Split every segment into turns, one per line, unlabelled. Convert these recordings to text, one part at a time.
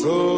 Muy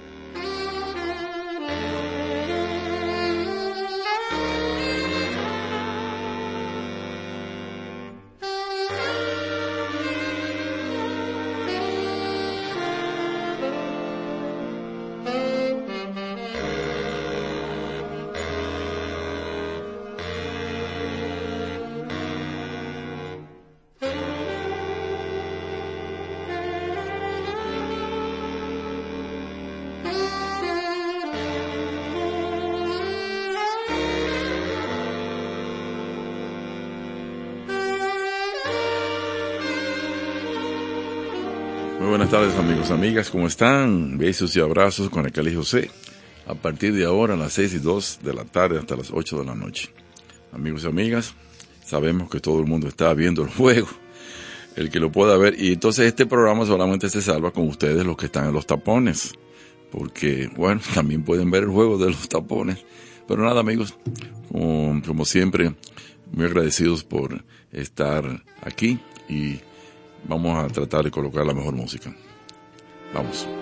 Amigos, amigas, ¿cómo están? Besos y abrazos con el Cali José. A partir de ahora, a las 6 y 2 de la tarde hasta las 8 de la noche. Amigos y amigas, sabemos que todo el mundo está viendo el juego, el que lo pueda ver. Y entonces este programa solamente se salva con ustedes los que están en los tapones. Porque, bueno, también pueden ver el juego de los tapones. Pero nada, amigos, como, como siempre, muy agradecidos por estar aquí y vamos a tratar de colocar la mejor música. Vamos.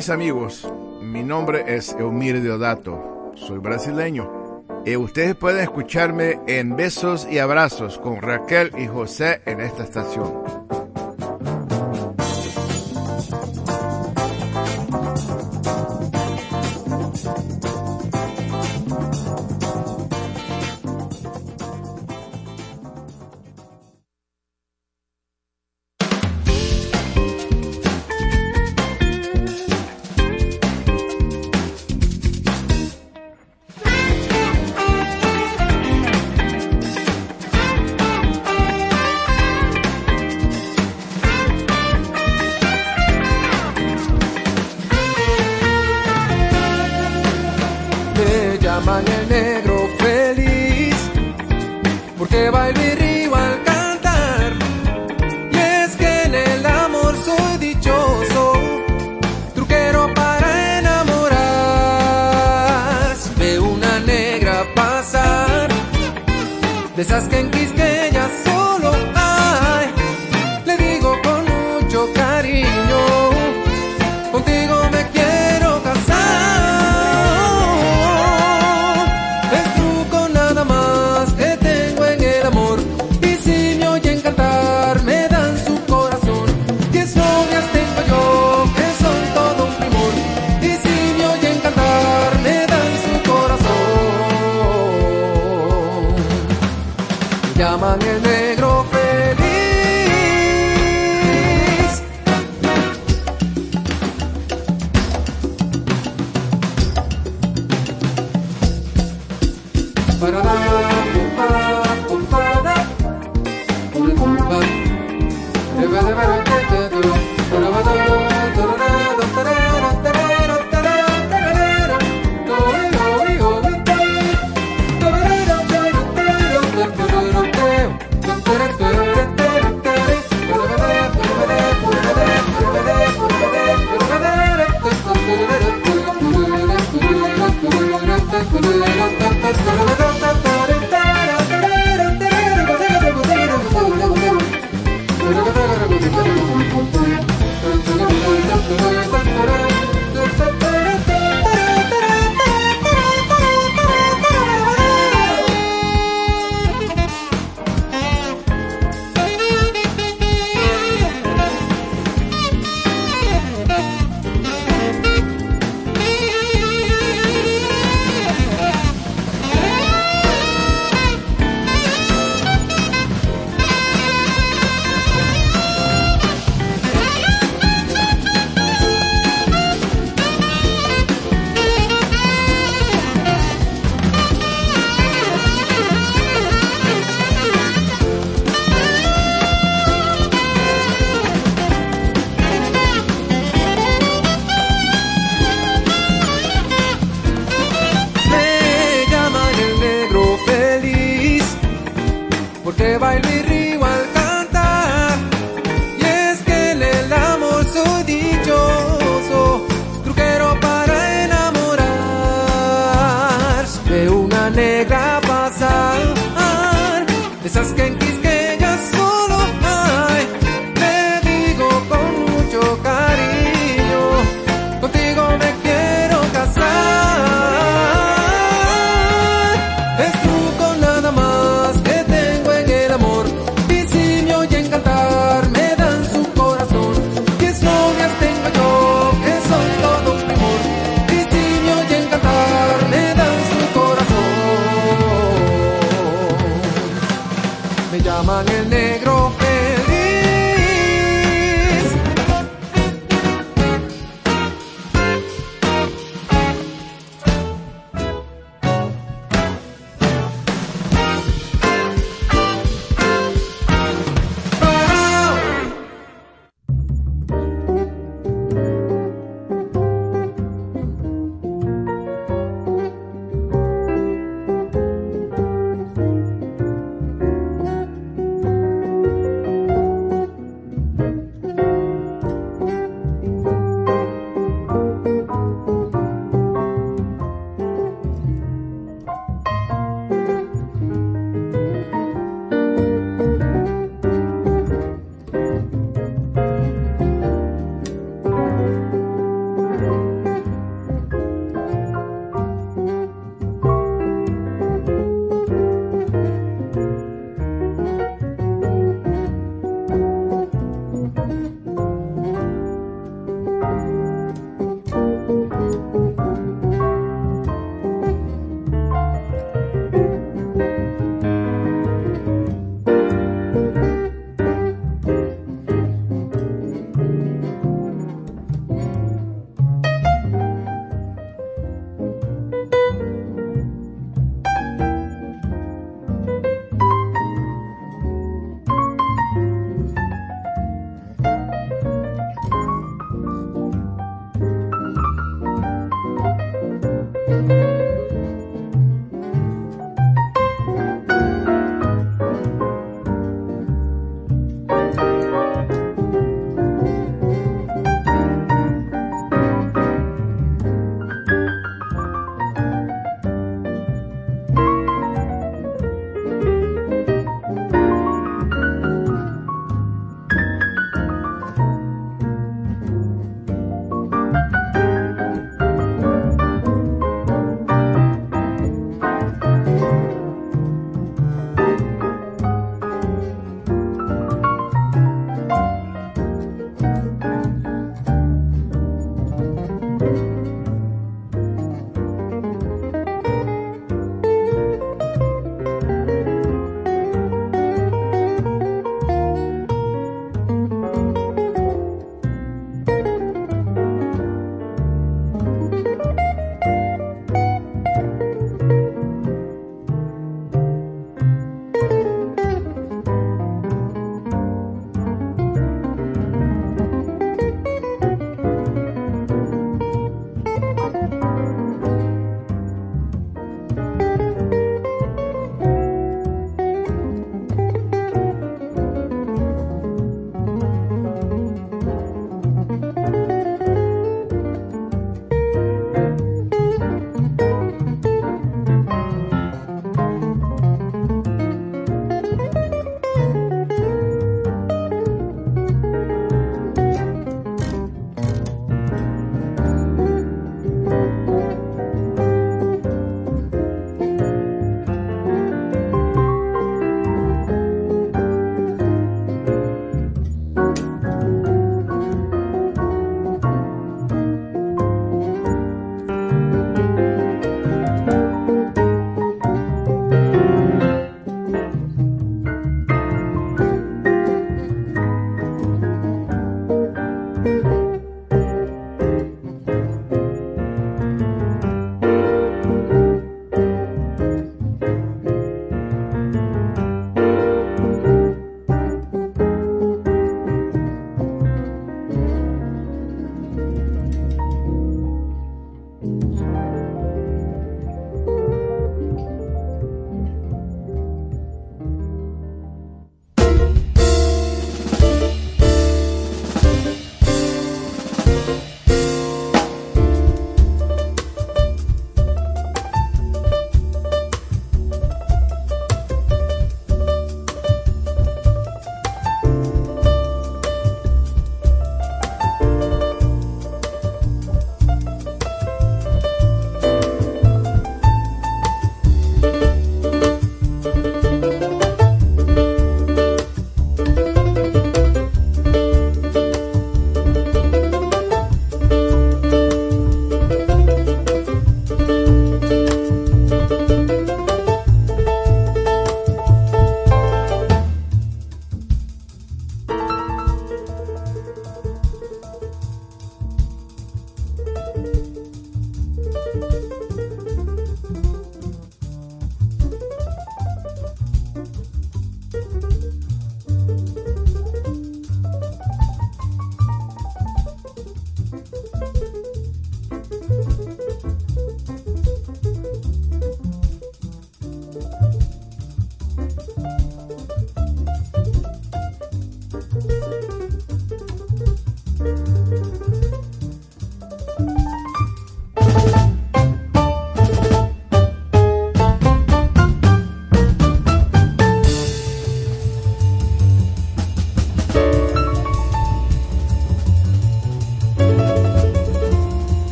Mis amigos, mi nombre es Eumir Deodato, soy brasileño y ustedes pueden escucharme en Besos y Abrazos con Raquel y José en esta estación.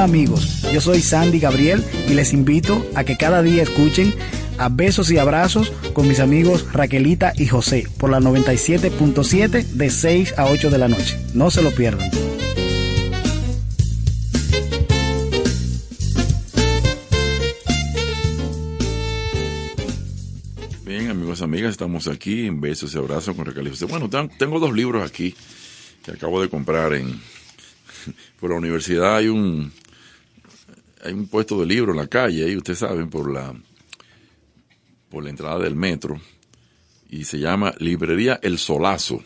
Amigos, yo soy Sandy Gabriel y les invito a que cada día escuchen a Besos y Abrazos con mis amigos Raquelita y José por la 97.7 de 6 a 8 de la noche. No se lo pierdan.
Bien, amigos, amigas, estamos aquí en Besos y Abrazos con Raquel y José. Bueno, tengo dos libros aquí que acabo de comprar en por la universidad hay un hay un puesto de libro en la calle, ahí ustedes saben, por la, por la entrada del metro, y se llama Librería El Solazo.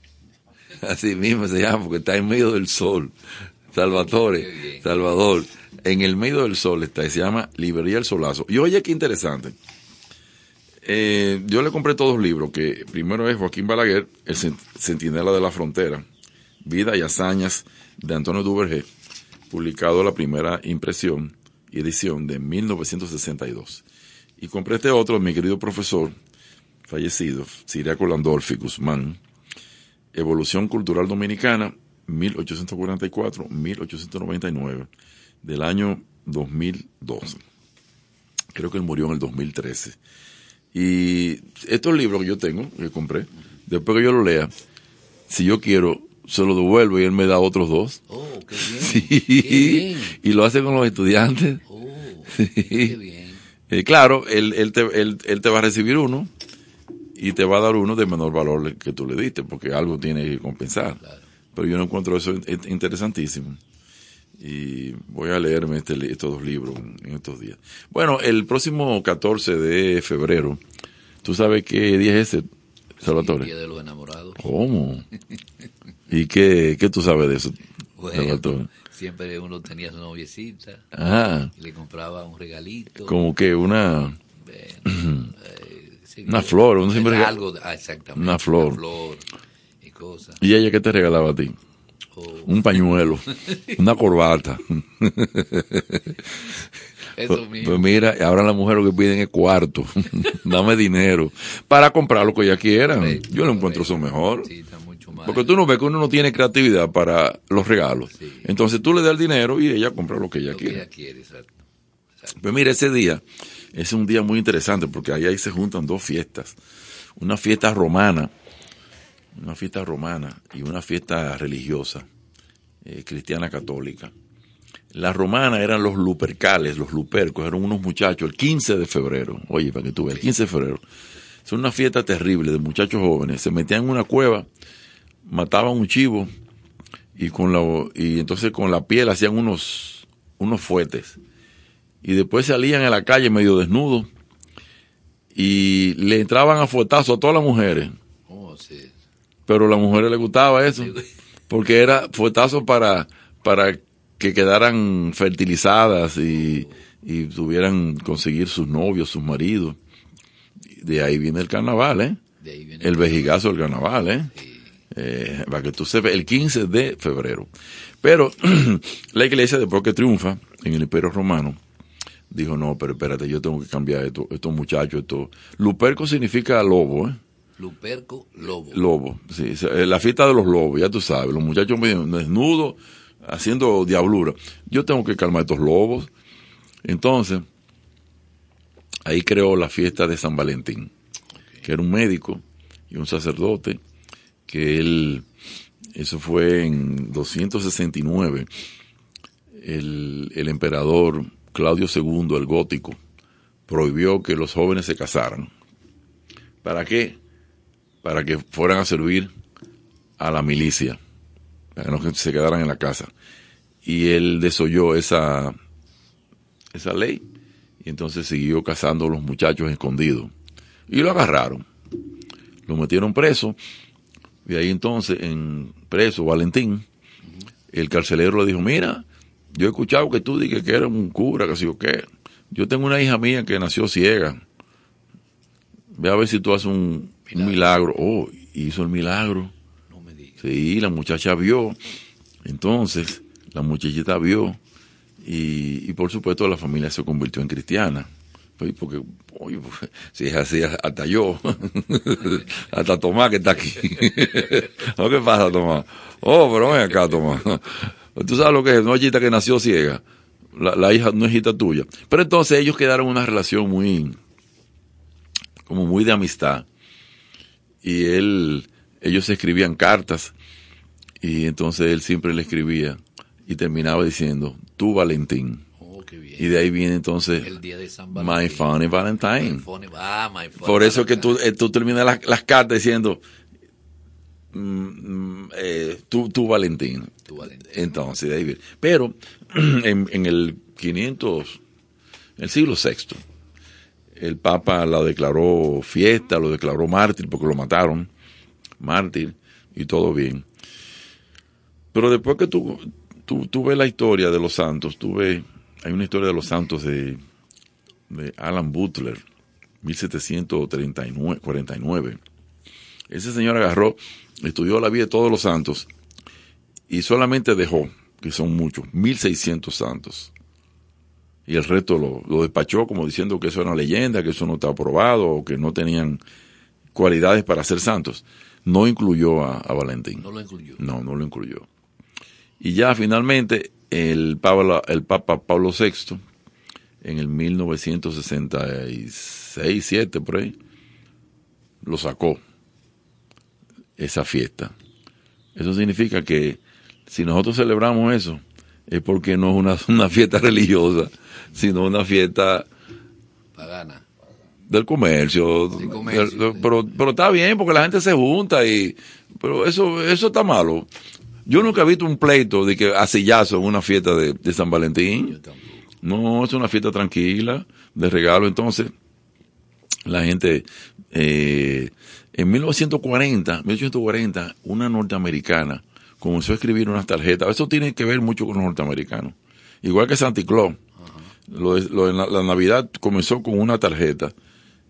Así mismo se llama, porque está en medio del sol. Salvatore, Salvador, en el medio del sol está, y se llama Librería El Solazo. Y oye, qué interesante. Eh, yo le compré todos los libros, que primero es Joaquín Balaguer, El Centinela de la Frontera, Vida y Hazañas de Antonio Duvergé, publicado la primera impresión y edición de 1962. Y compré este otro, mi querido profesor, fallecido, Siriaco Landolfi Guzmán, Evolución Cultural Dominicana, 1844-1899, del año 2012. Creo que él murió en el 2013. Y estos libros que yo tengo, que compré, después que yo lo lea, si yo quiero, se lo devuelvo y él me da otros dos.
Oh, qué bien.
Sí.
Qué bien.
Y lo hace con los estudiantes.
Oh,
Sí.
qué bien.
Eh, claro, él, él, te, él, él te va a recibir uno y te va a dar uno de menor valor que tú le diste, porque algo tiene que compensar. Pero yo no encuentro eso in- interesantísimo. Y voy a leerme este, estos dos libros en estos días. Bueno, el próximo 14 de febrero, ¿tú sabes qué día es ese,
El
Salvatore?
Día de los enamorados.
¿Cómo? ¿Y qué, qué tú sabes de eso,
Bueno, siempre uno tenía su noviecita
Ajá,
y le compraba un regalito.
como que una...
Bueno, eh, sí,
Una flor, uno siempre
algo, ah, exactamente,
Una flor.
flor y cosas.
¿Y ella qué te regalaba a ti?
Oh,
Un pañuelo, una corbata.
eso
Pues,
mismo.
pues mira, ahora las mujeres lo que piden es cuarto. Dame dinero para comprar lo que ella quiera.
Correcto,
Yo lo encuentro eso mejor.
Sí, está mucho más.
Porque tú no ves que uno no tiene creatividad para los regalos.
Sí.
Entonces tú le das el dinero y ella compra lo que ella
lo que
quiere.
ella quiere, exacto. exacto.
Pues mira, ese día es un día muy interesante porque ahí, ahí se juntan dos fiestas. Una fiesta romana, una fiesta romana y una fiesta religiosa, eh, cristiana católica. La romana eran los lupercales, los lupercos, eran unos muchachos el 15 de febrero. Oye, para que tú veas, el 15 de febrero. Es una fiesta terrible de muchachos jóvenes. Se metían en una cueva, mataban un chivo y con la y entonces con la piel hacían unos unos fuetes y después salían a la calle medio desnudos y le entraban a fuetazos a todas las mujeres,
Oh, sí.
pero a las mujeres les gustaba eso, porque era fuetazo para, para que quedaran fertilizadas y, y tuvieran conseguir sus novios, sus maridos. De ahí viene el carnaval, ¿eh?
De ahí viene
El vejigazo del carnaval, ¿eh? Eh, para que tú sepas, el 15 de febrero. Pero la iglesia, después que triunfa en el Imperio Romano, dijo, no, pero espérate, yo tengo que cambiar esto, estos muchachos, esto. Luperco significa lobo, ¿eh?
Luperco Lobo.
Lobo, sí, la fiesta de los lobos, ya tú sabes, los muchachos desnudos, haciendo diablura. Yo tengo que calmar estos lobos. Entonces, ahí creó la fiesta de San Valentín, que era un médico y un sacerdote, que él, eso fue en 269, el, el emperador Claudio II, el gótico, prohibió que los jóvenes se casaran. ¿Para qué? Para que fueran a servir a la milicia, para que no se quedaran en la casa. Y él desoyó esa, esa ley y entonces siguió cazando a los muchachos escondidos. Y lo agarraron. Lo metieron preso. Y ahí entonces, en preso, Valentín, el carcelero le dijo, mira, yo he escuchado que tú dices que eres un cura, que si o qué. Yo tengo una hija mía que nació ciega. Ve a ver si tú haces un, un milagro. Oh, hizo el milagro.
No me digas.
Sí, la muchacha vio. Entonces, la muchachita vio. Y, y por supuesto la familia se convirtió en cristiana. Pues, porque, oye, pues, si es así, hasta yo, hasta Tomás que está aquí. ¿No qué pasa, Tomás? Oh, pero ven acá, Tomás. Tú sabes lo que es, una que nació ciega. La, hija, no es hijita tuya. Pero entonces ellos quedaron en una relación muy, como muy de amistad. Y él, ellos escribían cartas. Y entonces él siempre le escribía y terminaba diciendo, tú Valentín. Y de ahí viene entonces
el día de San
My. Funny Valentine.
My funny- ah, my funny
Por eso que tú,
Valentine.
eh, tú terminas las, las cartas diciendo, mm, mm, eh, tú, tú Valentín.
Tu Valentín.
Entonces, de ahí viene. Pero en, en el 1500, el siglo VI. El Papa la declaró fiesta, lo declaró mártir porque lo mataron, mártir, y todo bien. Pero después que tú, tú, tú ves la historia de los santos, tú ves, hay una historia de los santos de, de Alan Butler, 1739, 49. Ese señor agarró, estudió la vida de todos los santos y solamente dejó, que son muchos, 1600 santos. Y el resto lo, lo despachó como diciendo que eso era una leyenda, que eso no estaba aprobado o que no tenían cualidades para ser santos. No incluyó a, a Valentín.
No lo incluyó.
No, no lo incluyó. Y ya finalmente el Papa, el Papa Pablo VI, en el 1966, 7 por ahí, lo sacó esa fiesta. Eso significa que si nosotros celebramos eso, es porque no es una, una fiesta religiosa, sino una fiesta
Pagana.
del comercio.
Comercio,
Del-
sí.
pero, pero está bien porque la gente se junta y pero eso eso está malo. Yo nunca he visto un pleito de que a sillazo en una fiesta de, de San Valentín. No, es una fiesta tranquila, de regalo. Entonces, la gente, eh, en 1940, 1840, una norteamericana comenzó a escribir unas tarjetas. Eso tiene que ver mucho con los norteamericanos. Igual que Santa Claus. Lo de- lo de la, la Navidad comenzó con una tarjeta.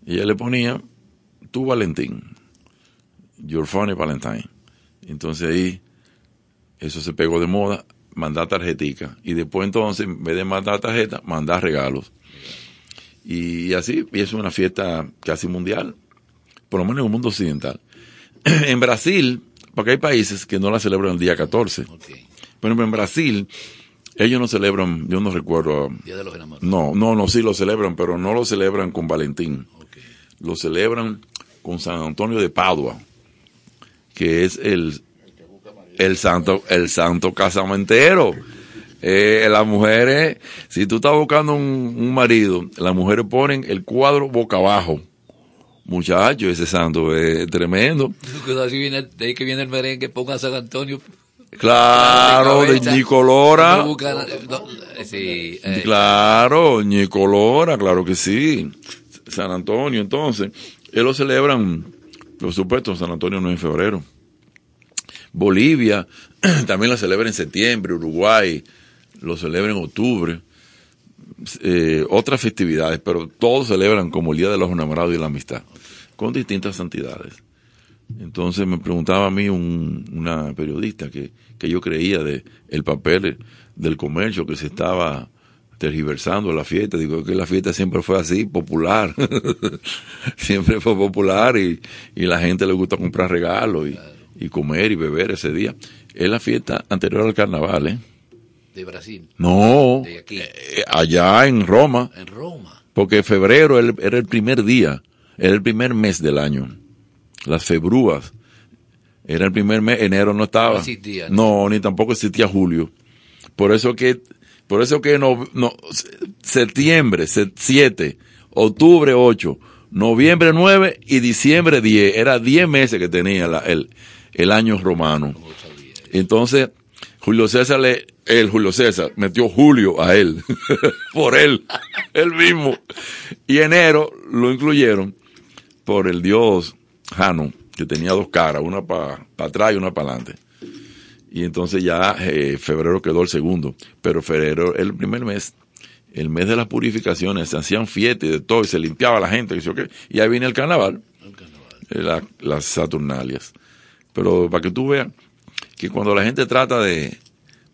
Y ella le ponía, tu Valentín. Your funny Valentine. Entonces ahí, eso se pegó de moda, mandar tarjetica. Y después entonces, en vez de mandar tarjeta, mandar regalos. Y así, y es una fiesta casi mundial, por lo menos en el mundo occidental. en Brasil, porque hay países que no la celebran el día 14.
Ok.
Pero en Brasil, ellos no celebran, yo no recuerdo,
Día de los enamorados.
no, no, no, sí lo celebran, pero no lo celebran con Valentín. Lo celebran con San Antonio de Padua, que es el, el santo, el santo casamentero. Eh, las mujeres, si tú estás buscando un, un marido, las mujeres ponen el cuadro boca abajo. Muchacho, ese santo es tremendo.
Así viene, de ahí que viene el merengue, ponga San Antonio.
Claro, de
cabeza.
Nicolora.
No buscan- no, sí, eh,
Claro, Nicolora, claro que sí. San Antonio, entonces, ellos lo celebran, por supuesto, San Antonio no es en febrero. Bolivia también la celebra en septiembre, Uruguay lo celebra en octubre. Eh, otras festividades, pero todos celebran como el Día de los Enamorados y la Amistad, con distintas santidades. Entonces me preguntaba a mí un- una periodista que, que yo creía de el papel del comercio que se estaba tergiversando la fiesta. Digo que la fiesta siempre fue así, popular. siempre fue popular y, y la gente le gusta comprar regalos y, y comer y beber ese día. Es la fiesta anterior al carnaval, ¿eh?
de Brasil,
No,
De aquí.
eh, allá en Roma,
en Roma.
porque febrero era el- primer día, era el primer mes del año. Las febrúas. Era el primer mes, enero no estaba.
No existía,
No, ni tampoco existía julio. Por eso que, por eso que no, no, septiembre 7, octubre 8, noviembre 9 y diciembre 10. Era 10 meses que tenía la- el, el año romano. Entonces, Julio César le, el Julio César metió Julio a él, por él, él mismo. Y enero lo incluyeron por el dios Jano, que tenía dos caras, una para atrás y una para adelante. Y entonces ya eh, febrero quedó el segundo, pero febrero el primer mes, el mes de las purificaciones, se hacían fiestas y de todo, y se limpiaba la gente, y, ahí viene el carnaval, eh, la- las Saturnalias. Pero para que tú veas que cuando la gente trata de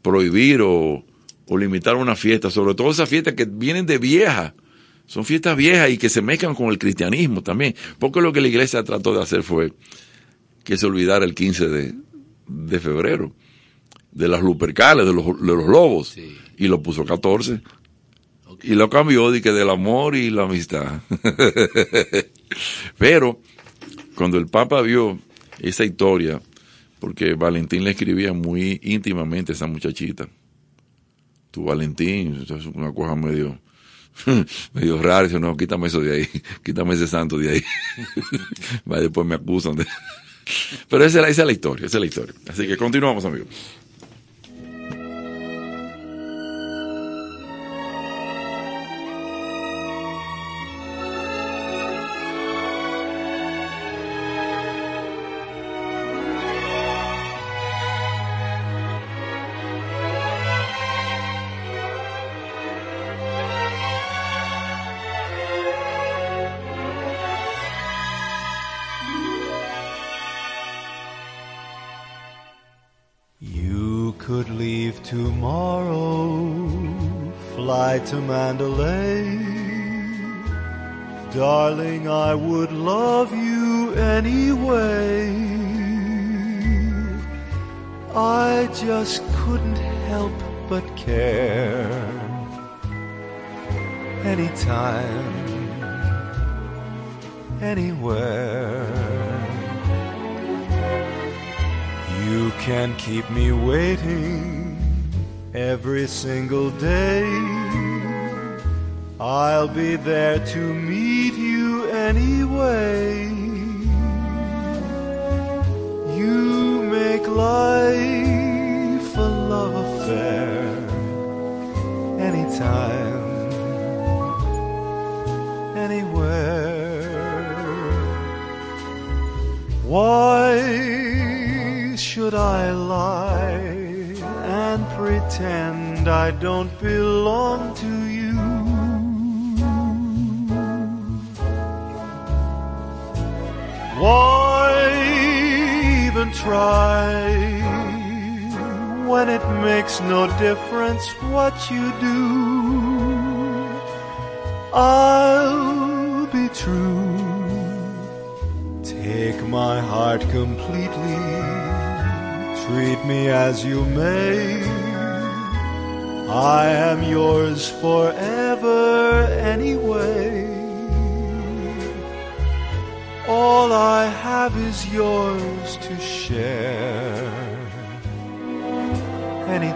prohibir o, o limitar una fiesta, sobre todo esas fiestas que vienen de vieja, son fiestas viejas y que se mezclan con el cristianismo también, porque lo que la iglesia trató de hacer fue que se olvidara el 15 de, de febrero, de las lupercales, de los, de los lobos,
Sí.
y lo puso 14.
Ok.
Y lo cambió de que del amor y la amistad. Pero cuando el Papa vio esa historia, porque Valentín le escribía muy íntimamente a esa muchachita. Tu Valentín, una cosa medio, medio rara. Dice, no, quítame eso de ahí, quítame ese santo de ahí. Va, después me acusan de... Pero esa, esa es la historia, esa es la historia. Así que continuamos, amigos.
to Mandalay. there to difference what you do. I'll be true. Take my heart completely. Treat me as you may. I am yours forever anyway. All I have is yours to share.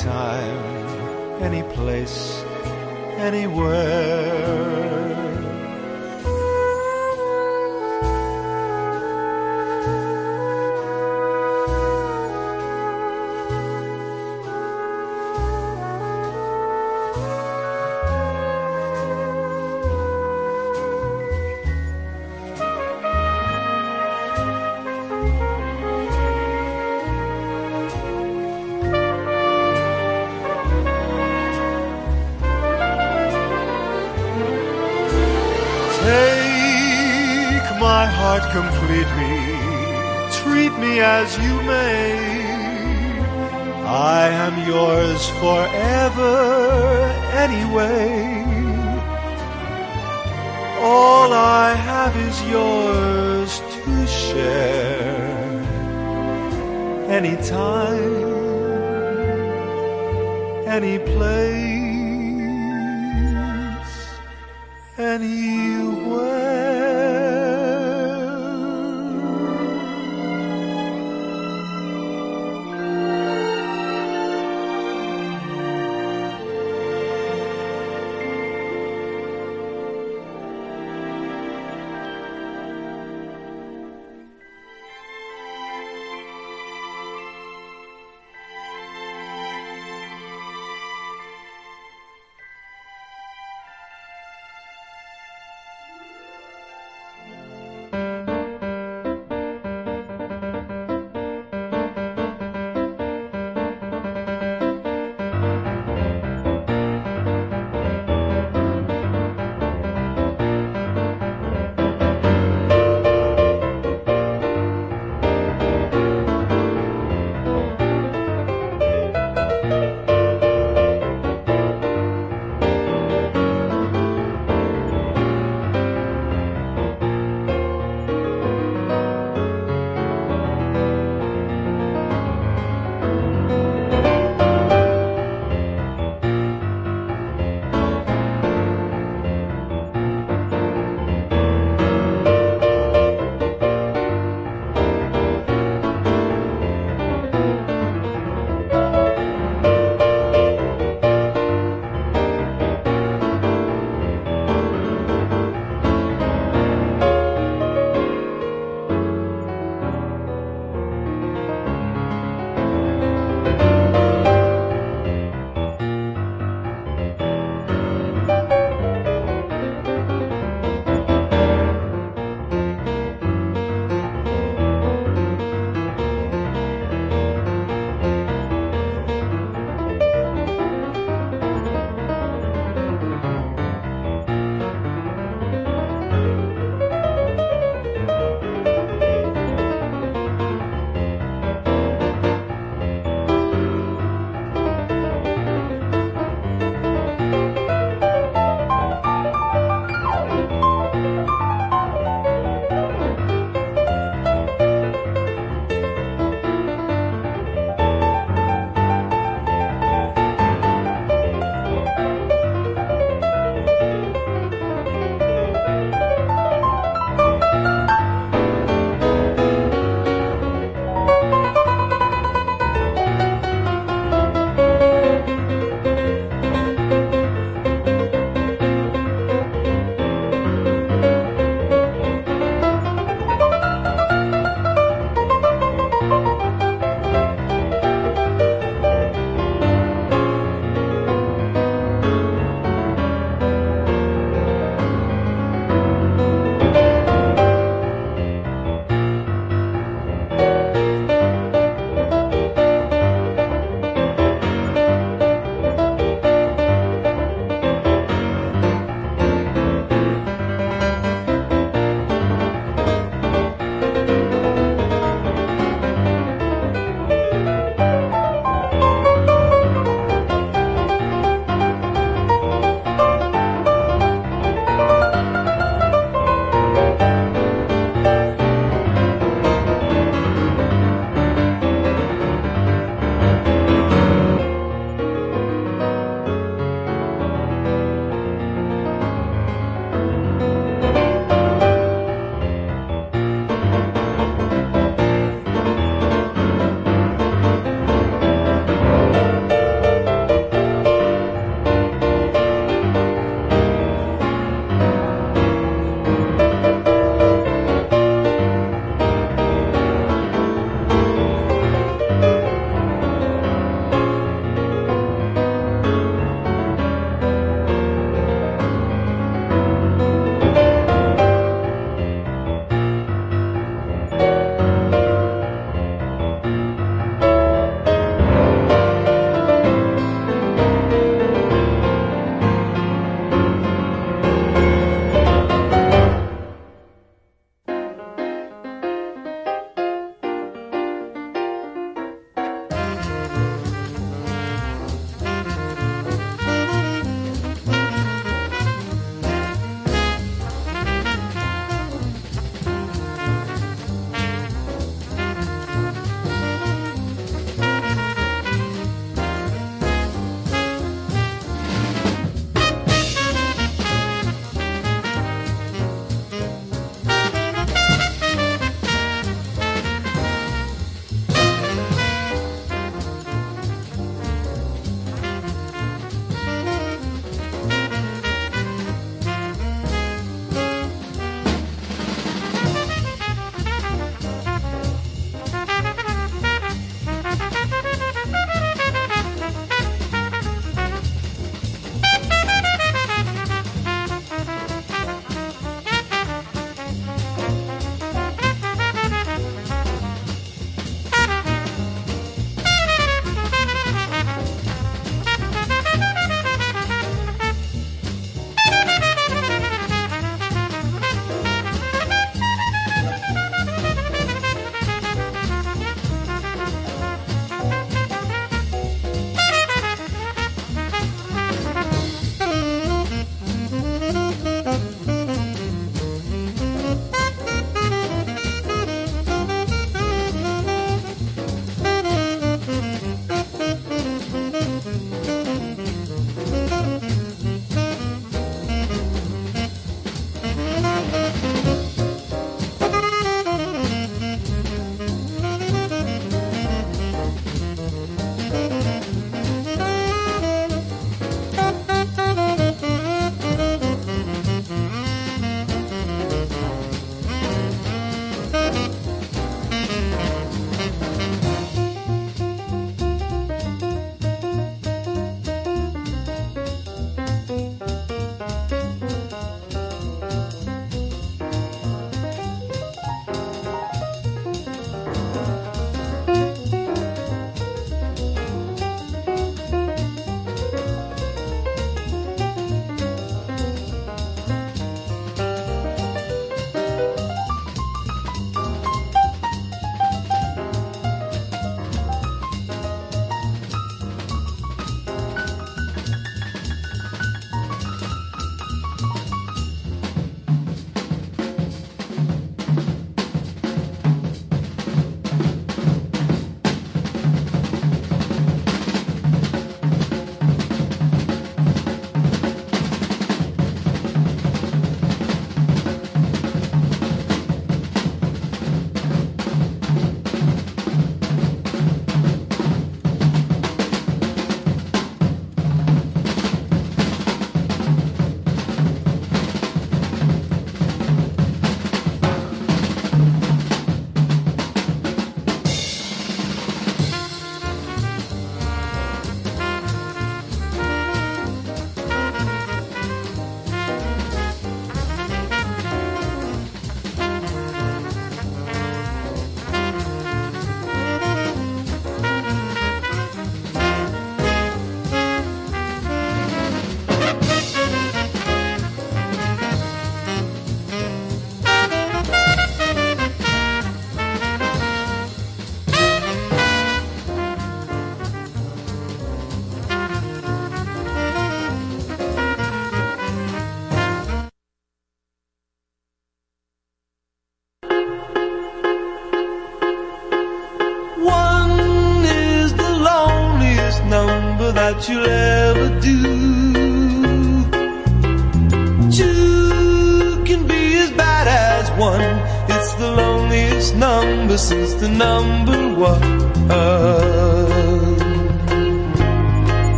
anytime, any place, anywhere.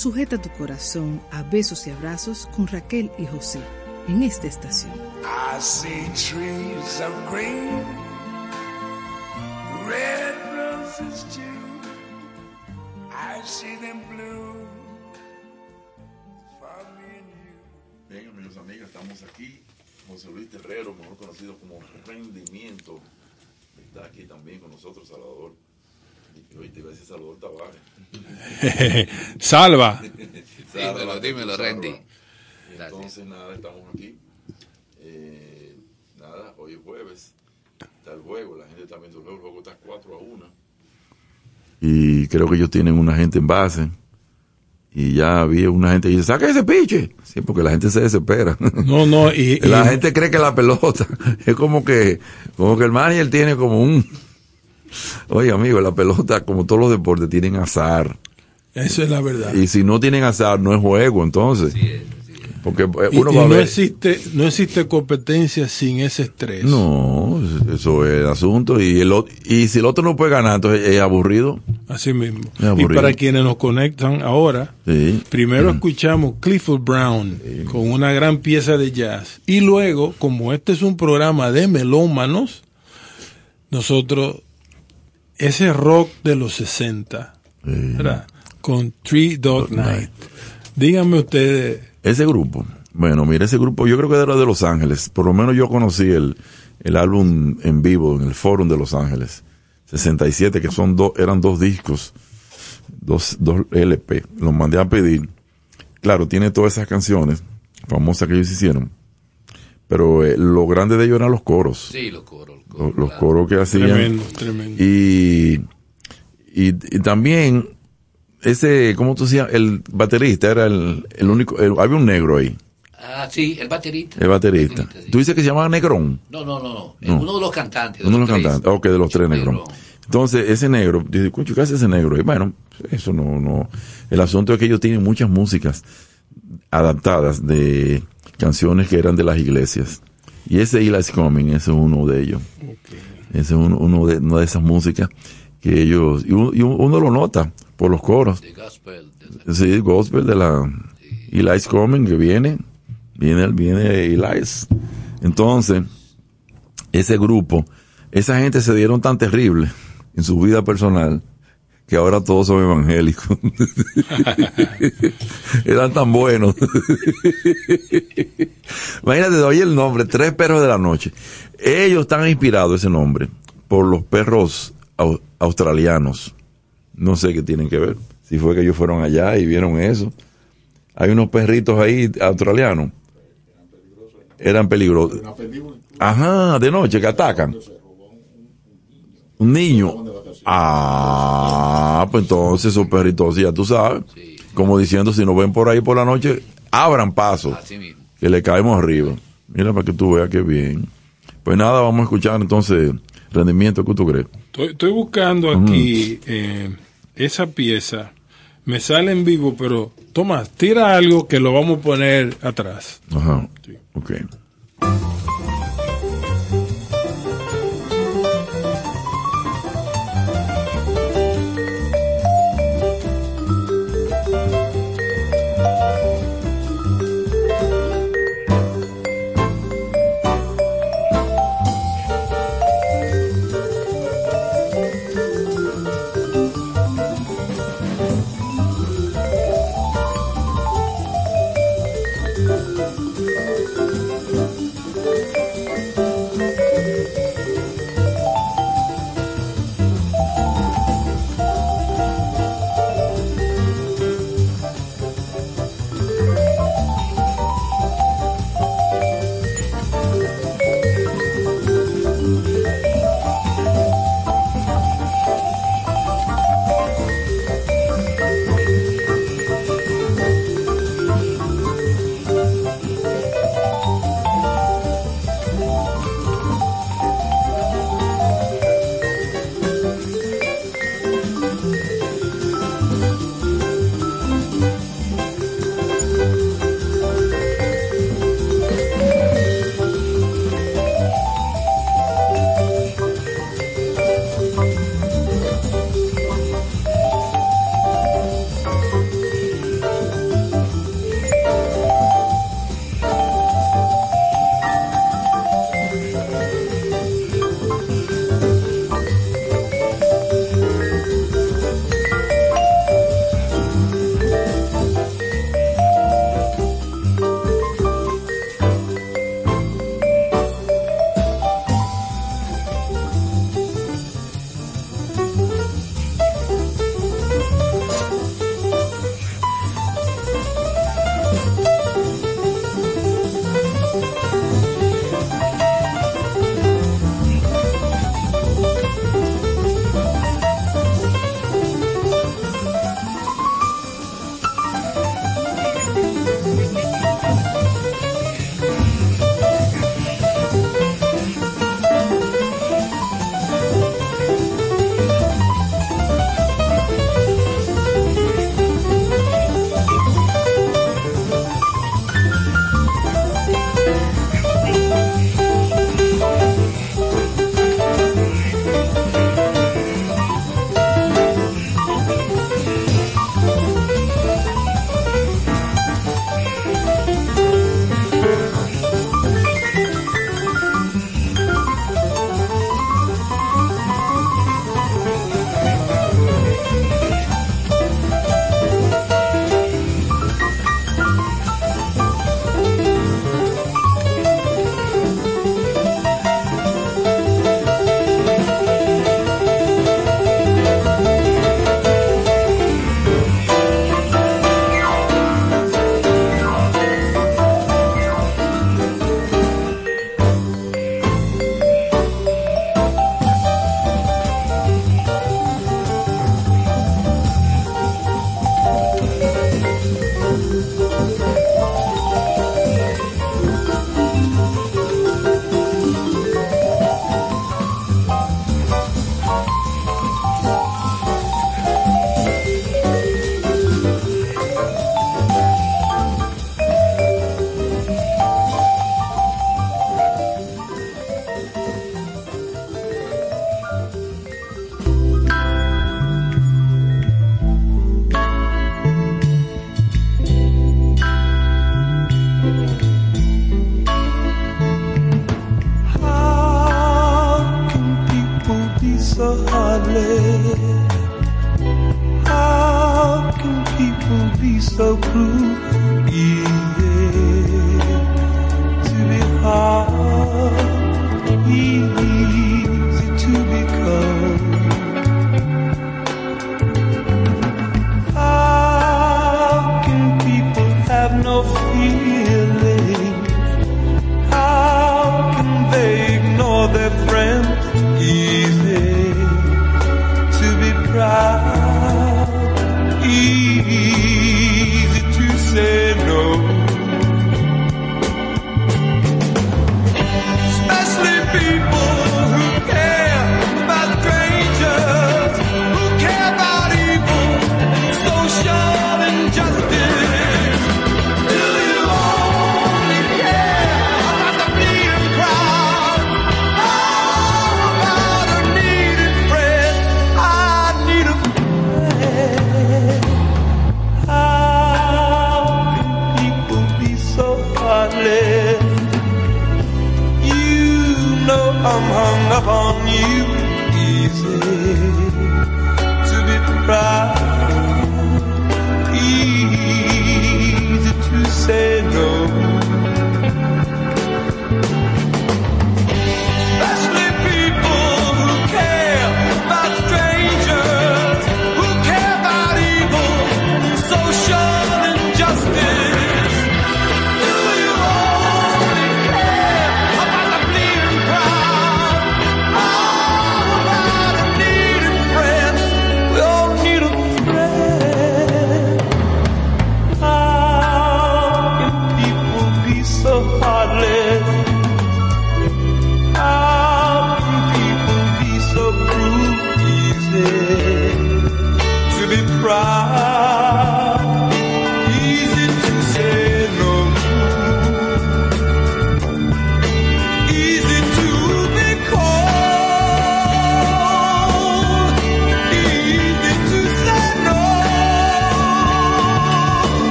Sujeta tu corazón a besos y abrazos con Raquel y José en esta estación.
I see trees of green, red roses too. I see them blue for me and you.
Bien, amigos, amigas, estamos aquí. José Luis Terrero, mejor conocido como Rendimiento, está aquí también con nosotros, Salvador. Y hoy te iba a decir Salvador Tavares.
Salva.
Dímelo, dímelo, Randy.
Y entonces, nada, estamos aquí. Eh, nada, hoy es jueves. Está el juego, la gente está viendo el juego. El juego está 4 a 1. Y creo que ellos tienen una gente en base. Y ya había una gente que dice, saca ese piche. Sí, porque la gente se desespera.
No, no, y, y-
la gente cree que la pelota es como que, como que el manager tiene como un, oye amigo, la pelota, como todos los deportes, tienen azar.
eso es la verdad.
Y si no tienen azar, no es juego, entonces. Porque eh,
Y-
uno
y
va a
no
ver.
existe no existe competencia sin ese estrés.
No, eso es el asunto. Y, el, y si el otro no puede ganar, entonces es aburrido.
Así mismo.
Es
Y
aburrido.
para quienes nos conectan ahora,
Sí.
primero escuchamos Clifford Brown con una gran pieza de jazz. Y luego, como este es un programa de melómanos, nosotros, ese rock de los 60, ¿verdad? Con Three Dog Night. Díganme ustedes,
Ese grupo, bueno, mira, ese grupo, yo creo que era de Los Ángeles. Por lo menos yo conocí el, el álbum en vivo en el Forum de Los Ángeles. 67, que son dos, eran dos discos, dos, dos LP. Los mandé a pedir. Claro, tiene todas esas canciones famosas que ellos hicieron. Pero eh, lo grande de ellos eran los coros.
Sí, los coros. Los
Los,
coros,
los que hacían.
tremendo, tremendo.
Y, y, y también ese, ¿cómo tú decías? El baterista era el, el único, el- había un negro ahí,
Ah, sí, el baterista.
el baterista.
Baterista, sí.
Tú dices que se llamaba Negrón.
No, no, no, no.
No.
Uno de los cantantes.
Uno de los
tres.
cantantes, ok, de los tres
Negrón.
Entonces, ese negro, dice, "Concho, ¿qué hace ese negro? Y bueno, eso no, no. El asunto es que ellos tienen muchas músicas adaptadas de canciones que eran de las iglesias. Y ese Eli's Coming, ese es uno de ellos. Ese es uno, uno de, una de esas músicas que ellos, y uno, y uno lo nota por los coros.
De gospel.
Sí, el gospel de la Eli's Coming que viene, viene, viene Eli's. Entonces, ese grupo, esa gente se dieron tan terrible en su vida personal que ahora todos son evangélicos. Eran tan buenos. Imagínate, oye el nombre, Tres Perros de la Noche. Ellos están inspirados, ese nombre, por los perros au- australianos. No sé qué tienen que ver. Si fue que ellos fueron allá y vieron eso. Hay unos perritos ahí australianos. Eran peligrosos. Ajá, de noche que atacan. Un niño. Ah, pues entonces esos perritos, ya tú sabes. Como diciendo, si nos ven por ahí por la noche, abran paso.
Así mismo.
Que le caemos arriba. Mira para que tú veas qué bien. Pues nada, vamos a escuchar entonces rendimiento. ¿Qué tú crees?
Estoy, estoy buscando aquí eh, esa pieza. Me sale en vivo, pero Tomás, tira algo que lo vamos a poner atrás.
Ajá. Ok.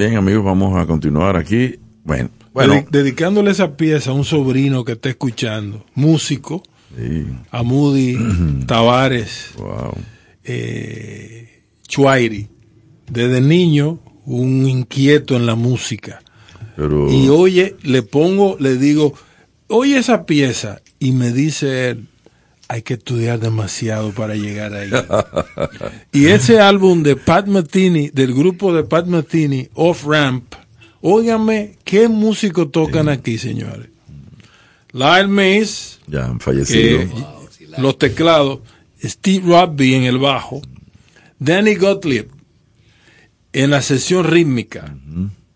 Bien, amigos, vamos a continuar aquí. Bueno, bueno,
Dedi- dedicándole esa pieza a un sobrino que está escuchando, músico,
sí,
a Moody Tavares,
wow.
eh, Chuairi. Desde niño, un inquieto en la música.
Pero
Y oye, le pongo, le digo, oye esa pieza. Y me dice él, hay que estudiar demasiado para llegar ahí. y ese álbum de Pat Metheny, del grupo de Pat Metheny, Off Ramp, óigame, ¿qué músicos tocan aquí, señores? Lyle Mays,
ya han fallecido.
que los teclados, Steve Rodby en el bajo, Danny Gottlieb en la sesión rítmica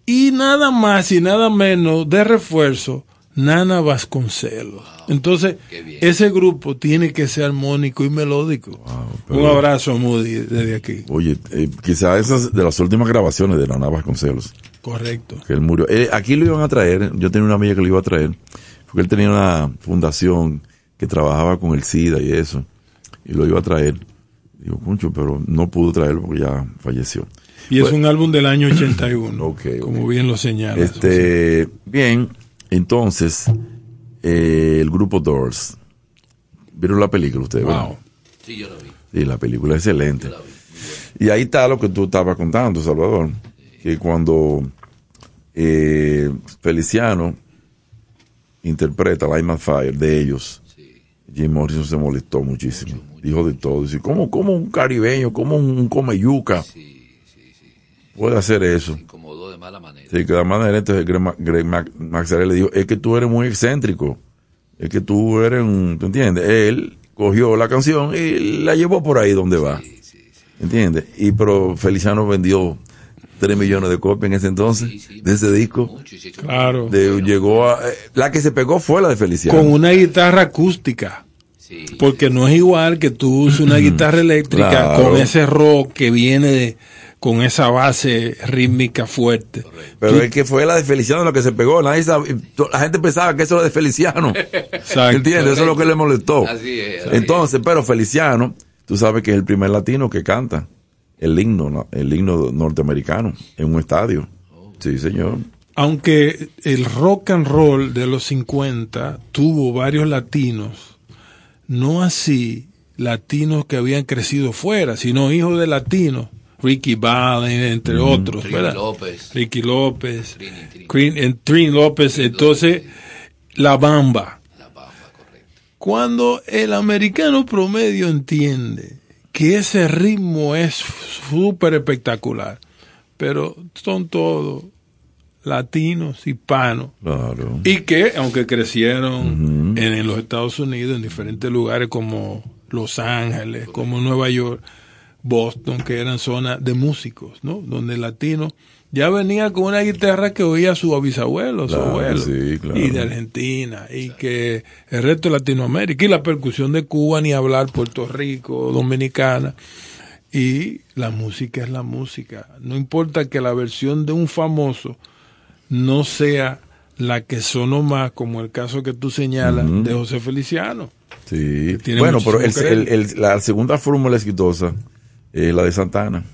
y nada más y nada menos de refuerzo, Nana Vasconcelos. Entonces, ese grupo tiene que ser armónico y melódico.
pero-
Un abrazo a Moody desde aquí.
Oye, eh, quizá esas de las últimas grabaciones de la Navas Concelos,
Correcto.
que él murió. Eh, aquí lo iban a traer, yo tenía una amiga que lo iba a traer, porque él tenía una fundación que trabajaba con el SIDA y eso, y lo iba a traer. Digo, concho, pero no pudo traerlo porque ya falleció.
Y es
Pues-
un álbum del año 81,
Ok, ok.
como bien lo señala.
Este, bien, entonces, eh, el grupo Doors. ¿Vieron la película ustedes? verdad?
Wow.
Sí, yo lo vi.
Sí, la película es excelente.
Yo la vi.
Y ahí está lo que tú estabas contando, Salvador, que cuando eh, Feliciano interpreta Light My Fire de ellos, Jim Morrison se molestó muchísimo. Dijo de todo. Dice, ¿cómo, cómo un caribeño, cómo un come yuca puede hacer eso?
Incomodó de mala manera.
Sí, que de manera, entonces Greg, Greg Mac- le dijo, es que tú eres muy excéntrico, es que tú eres un, ¿tú entiendes? Él cogió la canción y la llevó por ahí donde va, ¿entiendes? Y pero Feliciano vendió 3 millones de copias en ese entonces,
Sí, sí.
de ese disco.
Mucho, se
Claro.
De,
bueno.
llegó a, eh, la que se pegó fue la de Feliciano.
Con una guitarra acústica.
Sí.
Porque no es igual que tú uses una guitarra eléctrica
Claro.
con ese rock que viene de- con esa base rítmica fuerte.
Pero es que fue la de Feliciano la que se pegó. Nadie sabe- la gente pensaba que eso era de Feliciano.
Exacto.
¿Entiendes? Eso es lo que le molestó.
Así es, así
Entonces, pero Feliciano, tú sabes que es el primer latino que canta el himno, ¿no? el himno norteamericano en un estadio. Sí, señor.
Aunque el rock and roll de los 50 tuvo varios latinos, no así latinos que habían crecido fuera, sino hijos de latinos, Ricky Valens, entre otros,
Trini
¿verdad?
López.
Ricky López,
Trini,
en Trini López, entonces la bamba.
La bamba, correcto.
Cuando el americano promedio entiende que ese ritmo es súper espectacular, pero son todos latinos, hispanos,
Claro.
y que aunque crecieron en, en los Estados Unidos, en diferentes lugares como Los Ángeles, como Nueva York, Boston, que eran zonas de músicos, ¿no? Donde el latino ya venía con una guitarra que oía su bisabuelo, su abuelo,
sí, claro.
y de Argentina, y que el resto de Latinoamérica, y la percusión de Cuba, ni hablar Puerto Rico, Dominicana, y la música es la música. No importa que la versión de un famoso no sea la que sonó más, como el caso que tú señalas de José Feliciano.
Sí. Bueno, pero el- el- la segunda fórmula exitosa es la de Santana.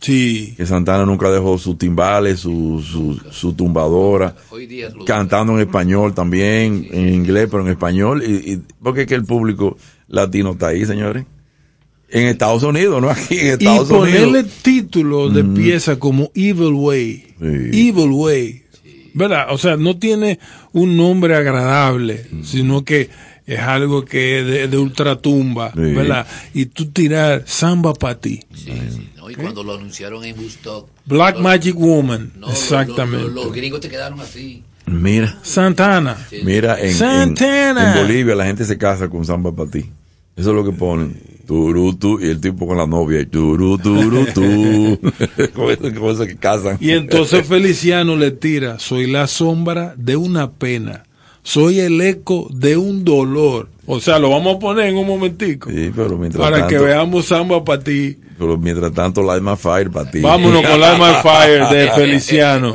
Sí,
Que Santana nunca dejó sus timbales, su, su, su tumbadora.
Hoy día lo-
cantando en español también, en inglés, pero en español, y, y- porque es que el público latino está ahí, señores. En Estados Unidos, no aquí, en
y
Estados
ponerle
Unidos.
título de pieza como Evil Way,
Sí.
Evil Way, ¿verdad? O sea, no tiene un nombre agradable, sino que es algo que es de, de ultratumba,
Sí.
¿verdad? Y tú tirar samba para ti,
Sí, sí, ¿no? Y cuando lo anunciaron en Woodstock.
Black
los-
Magic Woman,
no,
exactamente.
Los, los gringos te quedaron así.
Mira,
Santana,
mira, en, en,
Santana.
en Bolivia la gente se casa con samba para ti. Eso es lo que ponen. Turutu, y el tipo con la novia, y turu, turu, tu. con eso que casan.
Y entonces Feliciano le tira, soy la sombra de una pena, soy el eco de un dolor. O sea, lo vamos a poner en un momentico.
Sí, pero mientras
Para
tanto,
que veamos samba para ti.
pero mientras tanto, Light My Fire para ti.
Vámonos con Light My Fire de Feliciano.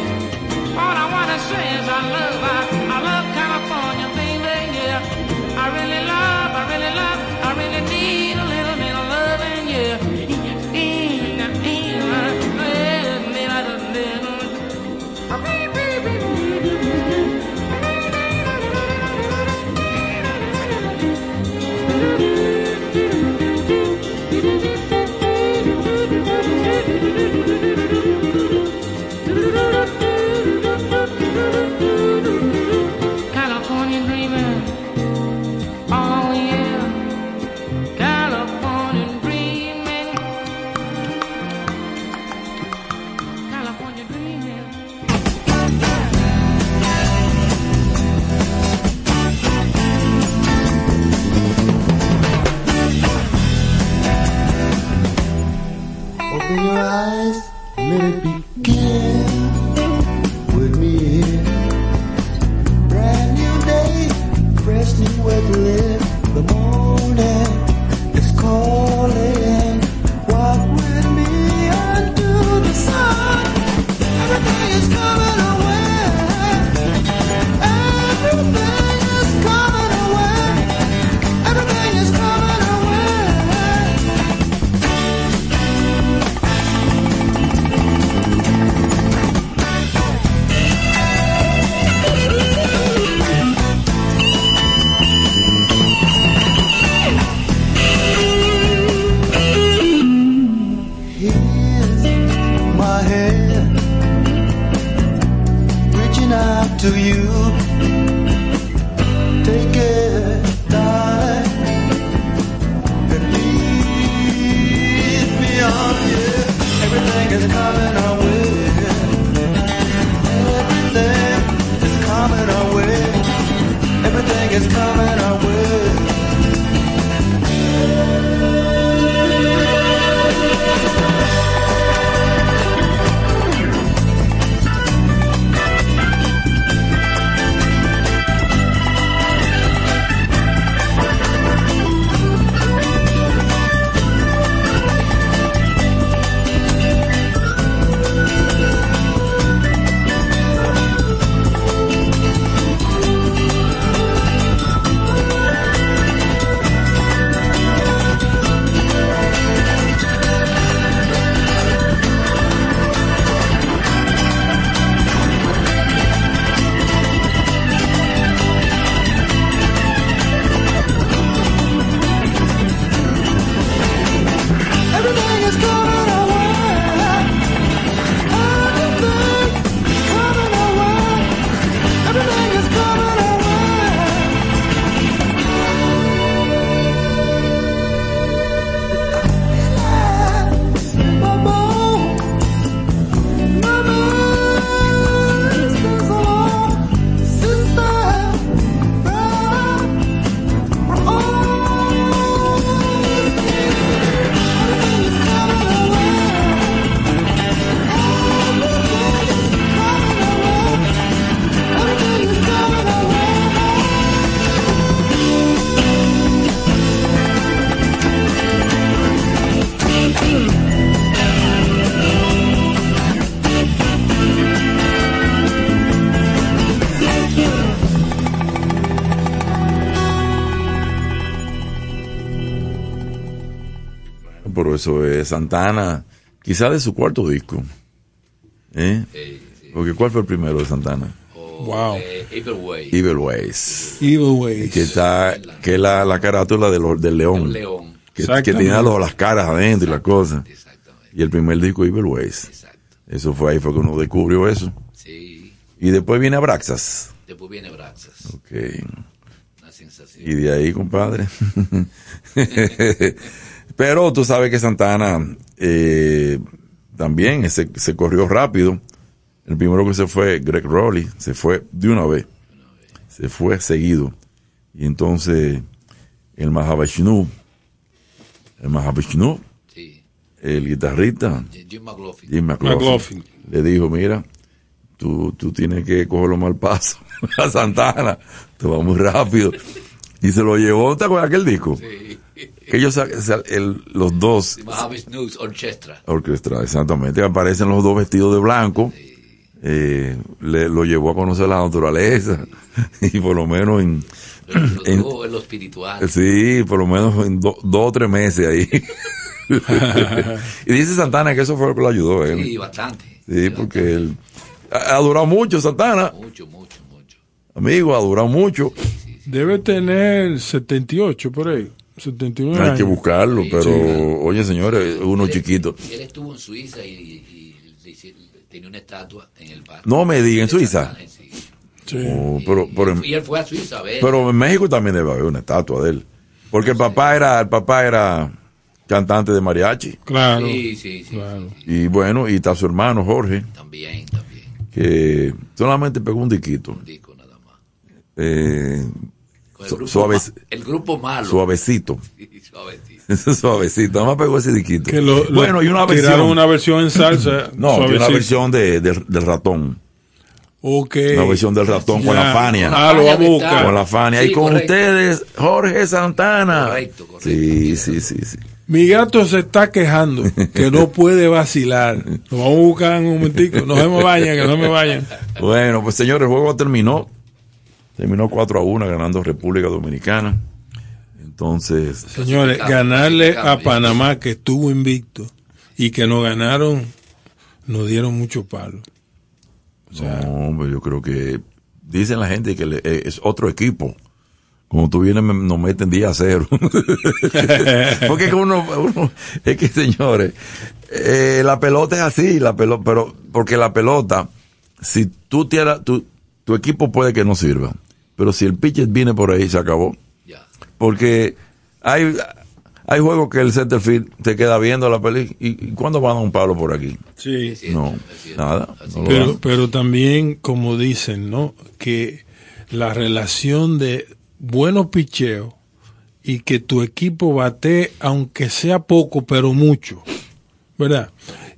All I wanna say is I love, I, I love
eso es Santana, quizás de su cuarto disco. ¿Eh? Porque ¿cuál fue el primero de Santana?
Wow.
Eh, Evil Way.
Evil Ways.
Evil Ways.
Que está, que es la, la carátula de los- del león.
Un león.
Que, que tenía los- las caras adentro y las cosas.
Exactamente.
Y el primer disco Evil Ways.
Exacto.
Eso fue ahí fue que uno descubrió eso.
Sí.
Y después viene Abraxas.
Después viene Braxas.
Ok.
Una sensación.
Y de ahí, compadre. Pero tú sabes que Santana eh, también se, se corrió rápido. El primero que se fue, Greg Rowley, se fue de una vez. Se fue seguido. Y entonces el Mahavishnu, el Mahavishnu,
Sí.
el guitarrista,
Jim McLaughlin.
Jim McLaughlin,
McLaughlin.
le dijo, mira, tú, tú tienes que cogerlo mal paso a Santana, te va muy rápido. Y se lo llevó, ¿te acuerdas aquel disco?
Sí.
Que ellos, el- los dos,
Orchestra.
orquestra, exactamente, aparecen los dos vestidos de blanco, eh, le, lo llevó a conocer la naturaleza, y por lo menos en,
Lo,
En-
tuvo en lo espiritual.
sí, por lo menos en do- dos o tres meses ahí. y dice Santana que eso fue lo que lo ayudó a él.
Sí, bastante.
Sí, porque él ha, ha durado mucho, Santana.
Mucho, mucho, mucho.
Amigo, ha durado mucho.
Debe tener 78 por ahí. 79
Hay que buscarlo, pero,
sí.
oye, señores, uno
Él-
chiquito.
Él estuvo en Suiza y, y tenía una estatua en el parque.
No me diga, ¿en Suiza?
Sí.
Sí.
Oh, pero, pero, en,
Y él fue a Suiza a ver.
pero en México también debe haber una estatua de él. Porque el papá era, el papá era cantante de mariachi.
Claro.
sí, sí, sí,
claro.
Y bueno, y está su hermano Jorge,
También, también.
que solamente pegó un diquito.
Un disco nada más.
Eh,
el,
Su-
grupo
suave-
ma- el grupo malo.
suavecito.
Sí, suavecito.
Suavecito. Nada más pegó ese diquito.
Que lo, lo
bueno, y una
tiraron
versión.
una versión en salsa.
no, y una versión de, de- del ratón.
Ok.
Una versión del ratón con la Fania.
Ah, lo vamos a buscar.
Con la Fania.
Sí,
y con
correcto.
ustedes, Jorge Santana.
Correcto, correcto.
Sí, sí, sí, sí.
Mi gato se está quejando que no puede vacilar. Lo vamos a buscar en un momentico. No se me vayan, que no me vayan.
Bueno, pues señores, el juego terminó. Terminó 4 a 1 ganando República Dominicana. Entonces,
Señores, ganarle a. Panamá, que estuvo invicto, y que nos ganaron, nos dieron mucho palo.
no, hombre, yo creo que dicen la gente que le- eh, es otro equipo. Como tú vienes, me- nos meten día a cero. Porque es que uno, uno- es que señores, eh, la pelota es así, la pelota, pero, porque la pelota, si tú tienes, tu, tu equipo puede que no sirva, pero si el pitcher viene por ahí, se acabó. Porque hay, hay juegos que el centerfield te queda viendo la película. ¿Y, y cuándo van a un palo por aquí?
Sí.
Sí,
No, nada. No
Pero, pero también, como dicen, ¿no? Que la relación de buenos picheos y que tu equipo bate, aunque sea poco, pero mucho, ¿verdad?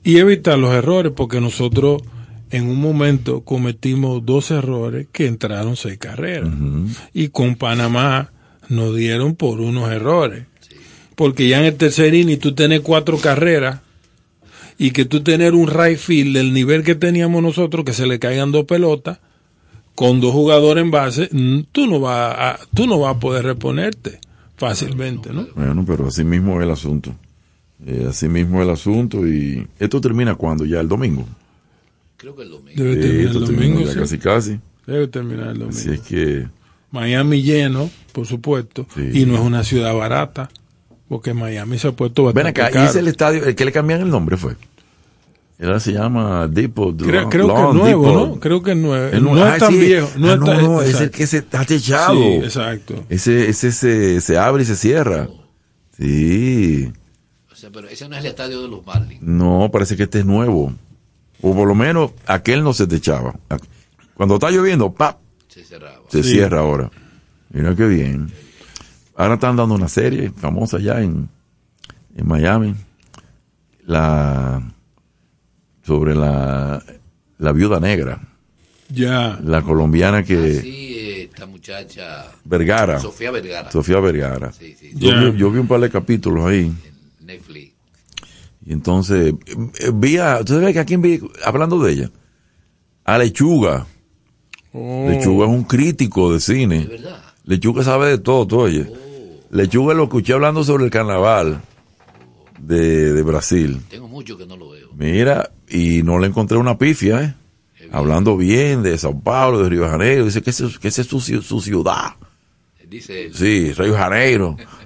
Y evitar los errores, porque nosotros en un momento cometimos dos errores que entraron seis carreras. Y con Panamá nos dieron por unos errores. Porque ya en el tercer inning tú tenés cuatro carreras y que tú tener un right field del nivel que teníamos nosotros, que se le caigan dos pelotas, con dos jugadores en base, tú no vas a, tú no vas a poder reponerte fácilmente, ¿no?
Bueno, pero así mismo es el asunto. Eh, así mismo es el asunto. Y esto termina cuando ya el domingo.
Creo que el domingo.
Debe
Sí,
terminar el domingo.
ya
sí.
casi casi.
Debe terminar el domingo.
Así es que
Miami lleno, por supuesto,
Sí.
y no es una ciudad barata, porque Miami se ha puesto
Ven
bastante
acá, y
caro.
ese el estadio, el que le cambian el nombre fue. Él se llama Depot.
Creo, creo que es nuevo,
Depot.
¿no? Creo que es nuevo.
El
no es
ah,
tan
sí.
viejo. No,
Ah,
es
no,
tan-
no, es el que se está techado.
Sí, exacto.
Ese, ese se, se abre y se cierra. Sí.
O sea, pero ese no es el estadio de los Marlins.
No, parece que este es nuevo. O por lo menos aquel no se techaba. Cuando está lloviendo, ¡pap!
Se cerraba.
Se
Sí.
cierra ahora. Mira qué bien. Ahora están dando una serie famosa ya en, en Miami. La sobre la, la viuda negra.
Ya.
La colombiana que
Sí, eh, esta muchacha.
Vergara.
Sofía Vergara.
Sofía Vergara.
Sí, sí.
Yo, vi, yo vi un par de capítulos ahí.
en Netflix.
Y entonces, eh, vi a, ¿tú sabes que a quién vi hablando de ella? A Lechuga.
Oh.
Lechuga es un crítico de
¿Es
cine.
verdad?
Lechuga sabe de todo, tú oye. Lechuga lo escuché hablando sobre el carnaval. de, de Brasil.
Tengo mucho que no lo veo.
Mira, y no le encontré una pifia, ¿eh? Hablando bien de Sao Paulo, de Río de Janeiro. Dice que esa que ese es su, su ciudad.
Dice él.
Sí, Río de Janeiro.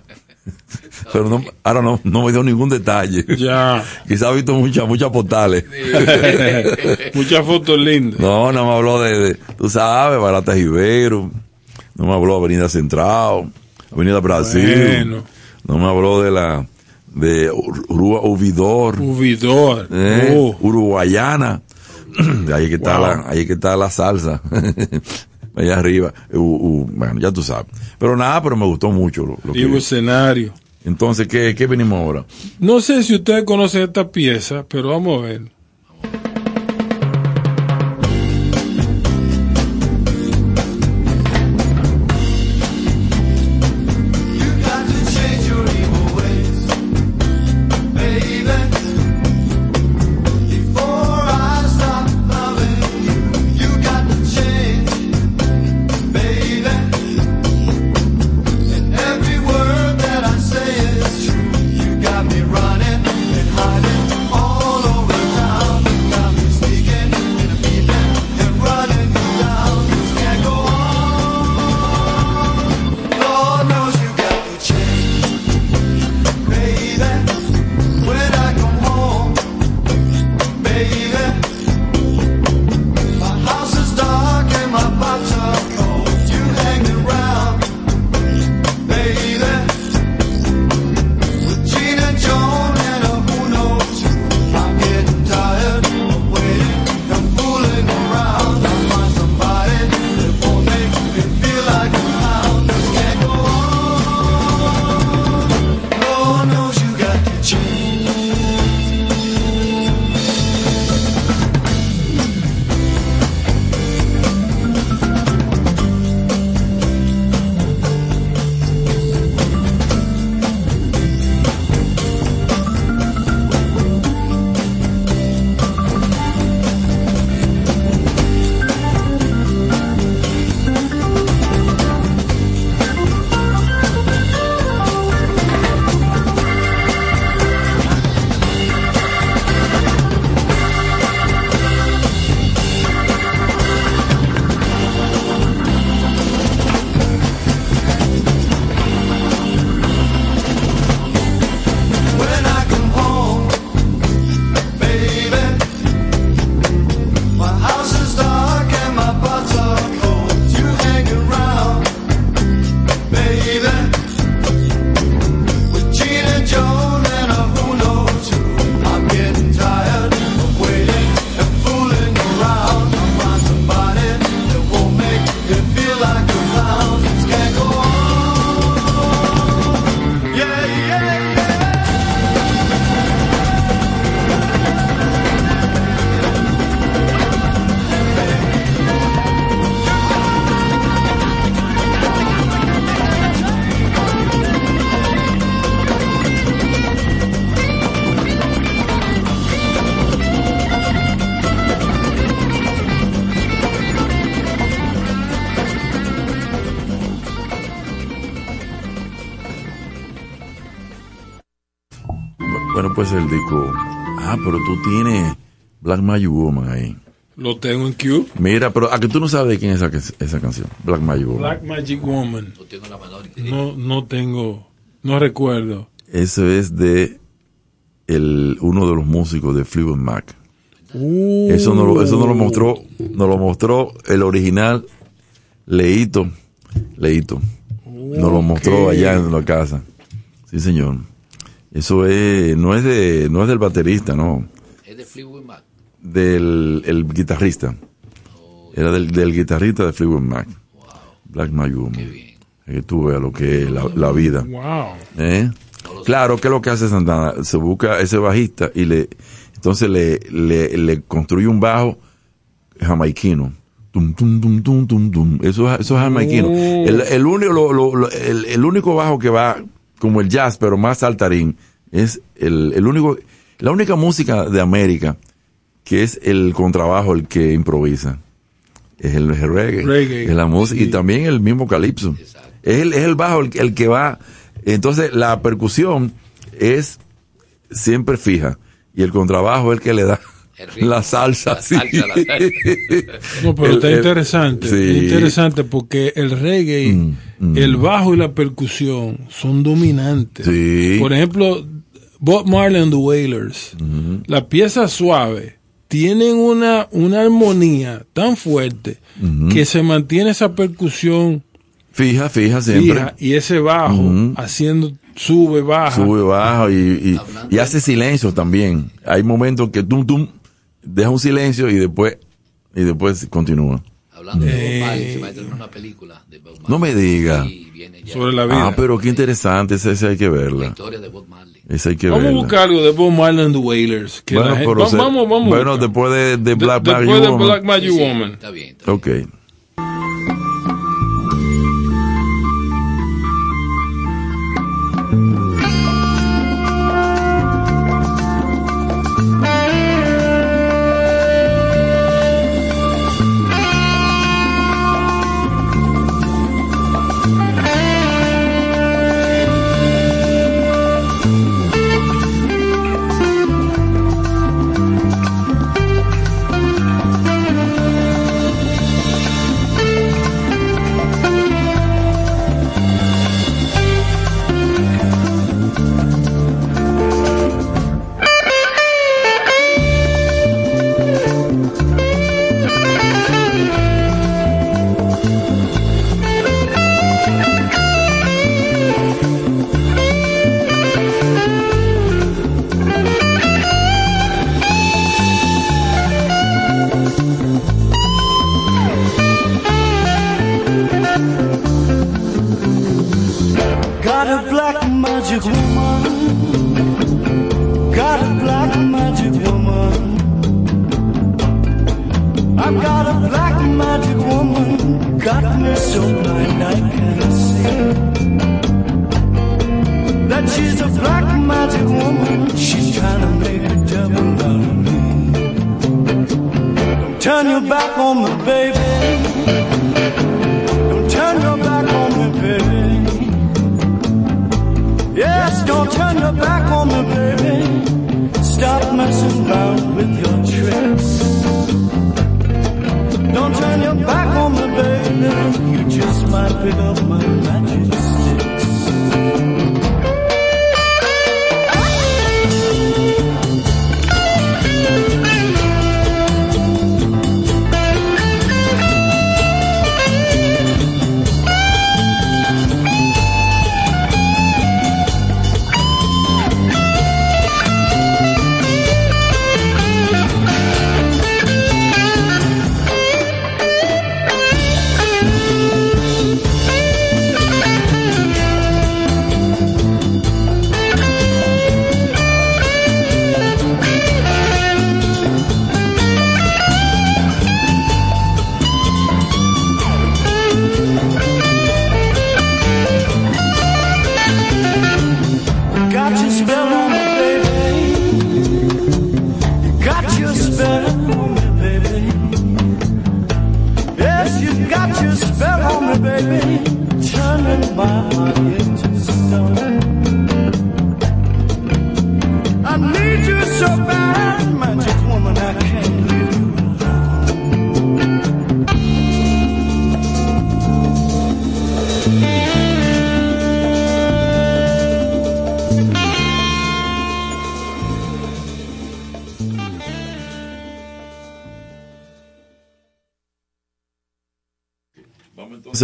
Pero no, ahora no, no me dio ningún detalle.
Ya.
Quizá ha visto muchas, muchas postales.
Muchas fotos lindas.
No, no me habló de, de- tú sabes, Barata Rivero. No me habló de Avenida Central, Avenida Brasil.
Bueno.
No me habló de la, de Urua Uvidor,
Uvidor.
eh,
Oh.
Uruguayana. ahí que está
Wow.
la, ahí que está la salsa. Allá arriba. U- u- bueno, ya tú sabes. Pero nada, pero me gustó mucho lo, lo que-
escenario.
Entonces, ¿qué, ¿qué venimos ahora?
No sé si ustedes conocen esta pieza, pero vamos a ver.
Pues el disco. Ah, pero tú tienes Black Magic Woman ahí.
Lo tengo en Cube.
Mira, pero a que tú no sabes de quién es esa, esa canción. Black Magic Woman.
Black Magic Woman.
No tengo la menor idea.
No, no tengo, no recuerdo.
Eso es de el, uno de los músicos de Fleetwood Mac.
Uh,
Eso no lo, eso no lo mostró, nos lo mostró el original Leito, Leito. Nos lo mostró allá en la casa. Sí, señor. Eso es, no es de, no es del baterista, no.
Es de Fleetwood Mac.
Del el guitarrista. Era del, del guitarrista de Fleetwood Mac. Black Magic Woman. Que tú veas lo que es la, la vida.
Wow.
¿Eh? Claro, ¿qué es lo que hace Santana? Se busca ese bajista y le entonces le, le, le construye un bajo jamaiquino. Tum, tum, tum, tum, tum, tum. Eso, es- eso es jamaiquino. El, el único, lo- lo- lo- el, el único bajo que va como el jazz, pero más saltarín, es el, el único, la única música de América que es el contrabajo el que improvisa. Es el reggae.
Reggae,
Es la música. Y también el mismo calipso. Es el, es el bajo el, el que va. Entonces, la percusión es siempre fija. Y el contrabajo es el que le da. la salsa.
La
sí.
salsa, la salsa.
No, pero
El-
está
el-
interesante.
sí.
es interesante porque el reggae,
Mm, mm.
el bajo y la percusión son dominantes.
Sí.
Por ejemplo, Bob Marley and the Wailers, las piezas suaves tienen una, una armonía tan fuerte que se mantiene esa percusión
Fija, fija siempre.
fija y ese bajo haciendo sube, baja.
Sube, baja y, y, y hace silencio también. Hay momentos que tum, tum, deja un silencio y después, y después continúa.
Hablando de. Bob Marley, se va a estrenar una película de Bob Marley.
No me diga.
Sí, viene ya.
Sobre la vida.
Ah, pero qué interesante, esa, esa hay que
La
verla.
historia de Bob Marley.
Esa hay que
Vamos a buscar algo de Bob Marley and the Wailers. que
Bueno,
la gente-
pero
va-
se-
vamos, vamos.
bueno, después de, de
De-
Black Magic
después de
Woman.
Black Magic
Sí, sí,
Woman.
Está bien. está bien.
Ok.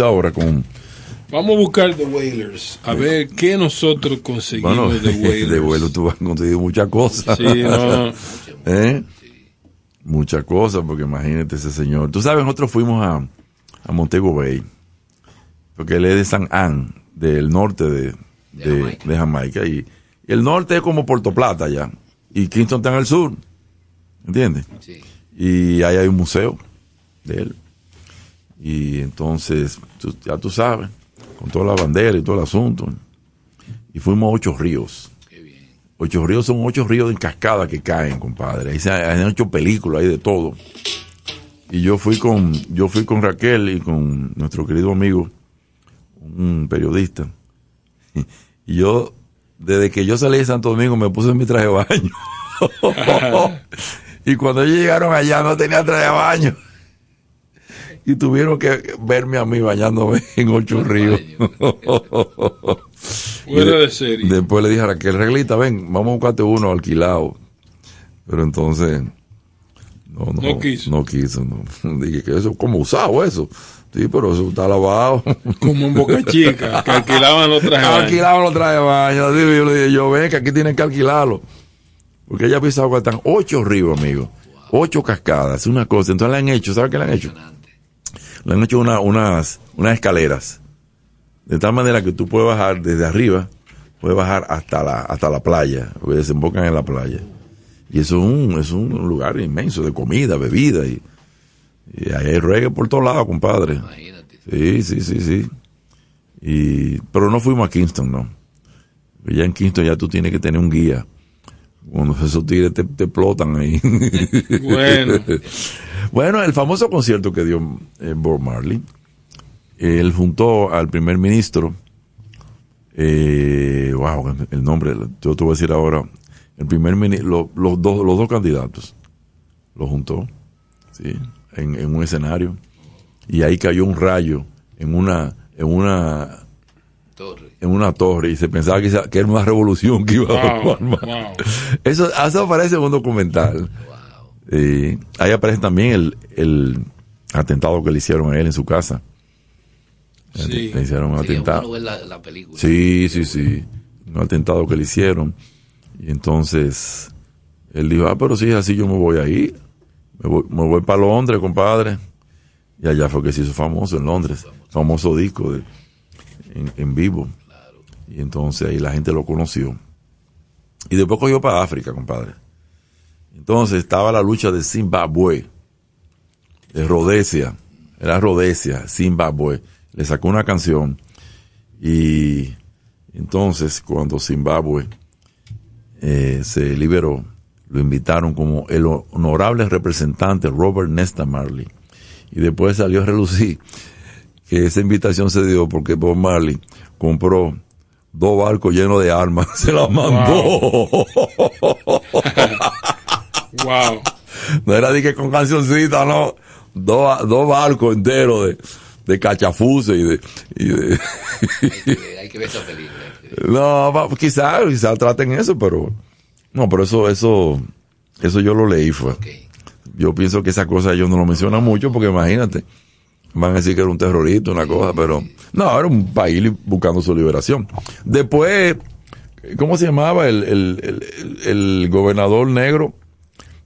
Ahora con,
Vamos a buscar The Wailers. A ver qué nosotros conseguimos
bueno,
de Wailers.
de vuelo tú has conseguido muchas cosas.
Sí, no.
¿Eh? Muchas cosas, porque imagínate ese señor. Tú sabes, nosotros fuimos a, a Montego Bay, porque él es de San Ann, del norte de,
De
de-
Jamaica.
de Jamaica. Y, y el norte es como Puerto Plata ya. Y Kingston está en el sur. ¿Entiendes?
Sí.
Y ahí hay un museo de él. Entonces, tú- ya tú sabes, con toda la bandera y todo el asunto. Y fuimos a Ocho Ríos.
Qué bien.
Ocho Ríos son ocho ríos en cascada que caen, compadre. Ahí se han hecho películas, hay de todo. Y yo fui con, yo fui con Raquel y con nuestro querido amigo, un periodista. Y yo desde que yo salí de Santo Domingo me puse mi traje de baño. y cuando ellos llegaron allá no tenía traje de baño. Y tuvieron que verme a mí bañándome en ocho ríos.
Fuera de serie.
Después le dije a Raquel, Reglita, ven, vamos a buscarte uno alquilado. Pero entonces, no, no,
No quiso.
No quiso, no. Dije que eso, como usado eso. Sí, pero eso está lavado.
Como en Boca Chica, que alquilaban los trajes de baño.
Alquilaban los trajes de baño. Así yo le dije, yo ven que aquí tienen que alquilarlo. Porque ella pensaba que están ocho ríos, amigo. Ocho cascadas, es una cosa. Entonces le han hecho, ¿sabes qué le han hecho? Le han hecho una- unas, unas escaleras. De tal manera que tú puedes bajar desde arriba, puedes bajar hasta la, hasta la playa, porque desembocan en la playa. Y eso es un, es un lugar inmenso de comida, bebida, y, y ahí hay reggae por todos lados, compadre. Sí, sí, sí, sí. Y, pero no fuimos a Kingston, no. Ya en Kingston ya tú tienes que tener un guía. Cuando esos tigres te, te explotan ahí.
Bueno.
Bueno, el famoso concierto que dio eh, Bob Marley, él juntó al primer ministro, eh, wow, el nombre, yo te voy a decir ahora, el primer ministro, los, dos, los dos candidatos, lo juntó, ¿sí? En, en un escenario, y ahí cayó un rayo en una, en una, en una torre, y se pensaba que, era una revolución que iba a
Wow,
armar.
wow.
Eso, eso aparece en un documental. Eh, ahí aparece también el, el atentado que le hicieron a él en su casa.
Sí.
Le hicieron un
Sí,
atentado.
bueno ver la, la película.
Sí, sí, sí. Un atentado que le hicieron. Y entonces él dijo, ah, pero si es así, yo me voy ahí. Me voy, me voy para Londres, compadre. Y allá fue que se hizo famoso en Londres. Famoso disco de, en, en vivo. Y entonces ahí la gente lo conoció. Y después cogió para África, compadre. Entonces estaba la lucha de Zimbabue, de Rhodesia. Era Rhodesia, Zimbabue. Le sacó una canción. Y entonces cuando Zimbabue eh, se liberó, lo invitaron como el honorable representante Robert Nesta Marley. Y después salió a relucir que esa invitación se dio porque Bob Marley compró dos barcos llenos de armas, se las mandó.
Wow.
No era de que con cancioncita, no. Dos, dos barcos enteros de, de cachafuses y de, y de-
Hay que ver esa película.
no, quizás, quizás traten eso, pero, no, pero eso, eso, eso yo lo leí fue. Yo pienso que esa cosa ellos no lo mencionan mucho porque imagínate, van a decir que era un terrorista, una cosa, pero, no, era un país buscando su liberación. Después, ¿cómo se llamaba el, el, el, el- el gobernador negro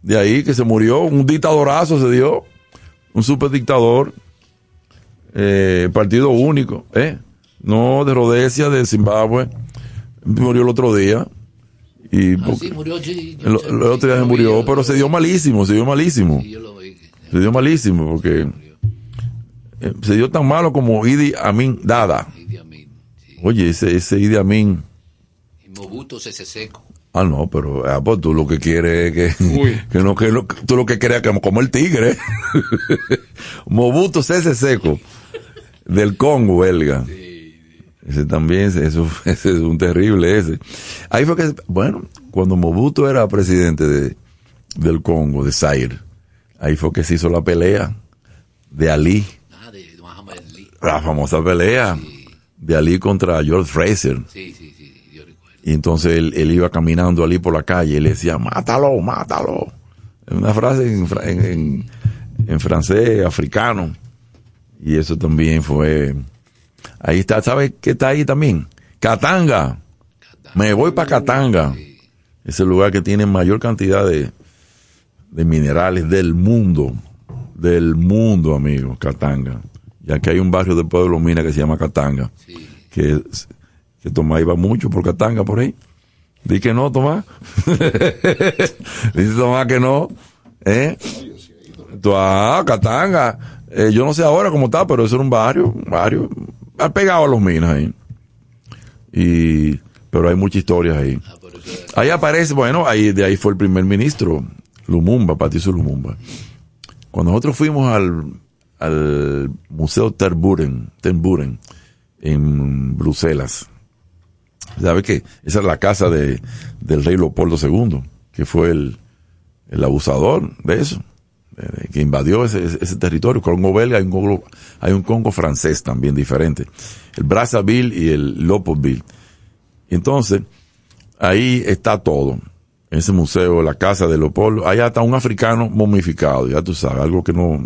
de ahí que se murió? Un dictadorazo se dio, un super dictador, eh, partido único, ¿eh? No de Rhodesia, de Zimbabue, murió el otro día. Y
Ah, sí, murió, sí, yo
el, otro día se
vi,
murió, pero se dio malísimo, se dio malísimo.
Sí, yo lo vi.
Se dio malísimo porque eh, se dio tan malo como Idi Amin Dada. Oye, ese, ese Idi Amin.
Y Mobuto se seco.
Ah, no, pero ah, pues tú lo que quieres es que, que no, que tú lo que quieres es que como el tigre. Mobuto Sese Seco, del Congo belga. Ese también, eso, ese es un terrible ese. Ahí fue que, bueno, cuando Mobutu era presidente de, del Congo, de Zaire, ahí fue que se hizo la pelea de Ali. La famosa pelea de Ali contra George Fraser.
Sí, sí.
Y entonces él, él iba caminando allí por la calle y le decía, mátalo, mátalo. Una frase en, en, francés africano. Y eso también fue... Ahí está, ¿sabes qué está ahí también? Katanga. Me voy para Katanga. Es el lugar que tiene mayor cantidad de, de minerales del mundo. Del mundo, amigo, Katanga. Ya que hay un barrio de Pueblo Mina que se llama Katanga. Que, es- que Tomás iba mucho por Katanga por ahí. Di que no, Tomás. Dice Tomás que no. ¿Eh? Ah, Katanga. Eh, yo no sé ahora cómo está, pero eso era un barrio, un barrio. Ha pegado a los minas ahí. Y, pero hay muchas historias ahí. Ahí aparece, bueno, ahí, de ahí fue el primer ministro, Lumumba, Patricio Lumumba. Cuando nosotros fuimos al, al Museo Terburen, Terburen, en Bruselas, ¿Sabe qué? Esa es la casa de, del rey Leopoldo II, que fue el, el abusador de eso, que invadió ese, ese- territorio. Congo belga, hay un Congo, hay un Congo francés también diferente. El Brazzaville y el Leopoldville. Entonces, ahí está todo. Ese museo, la casa de Leopoldo, allá está un africano momificado, ya tú sabes, algo que no,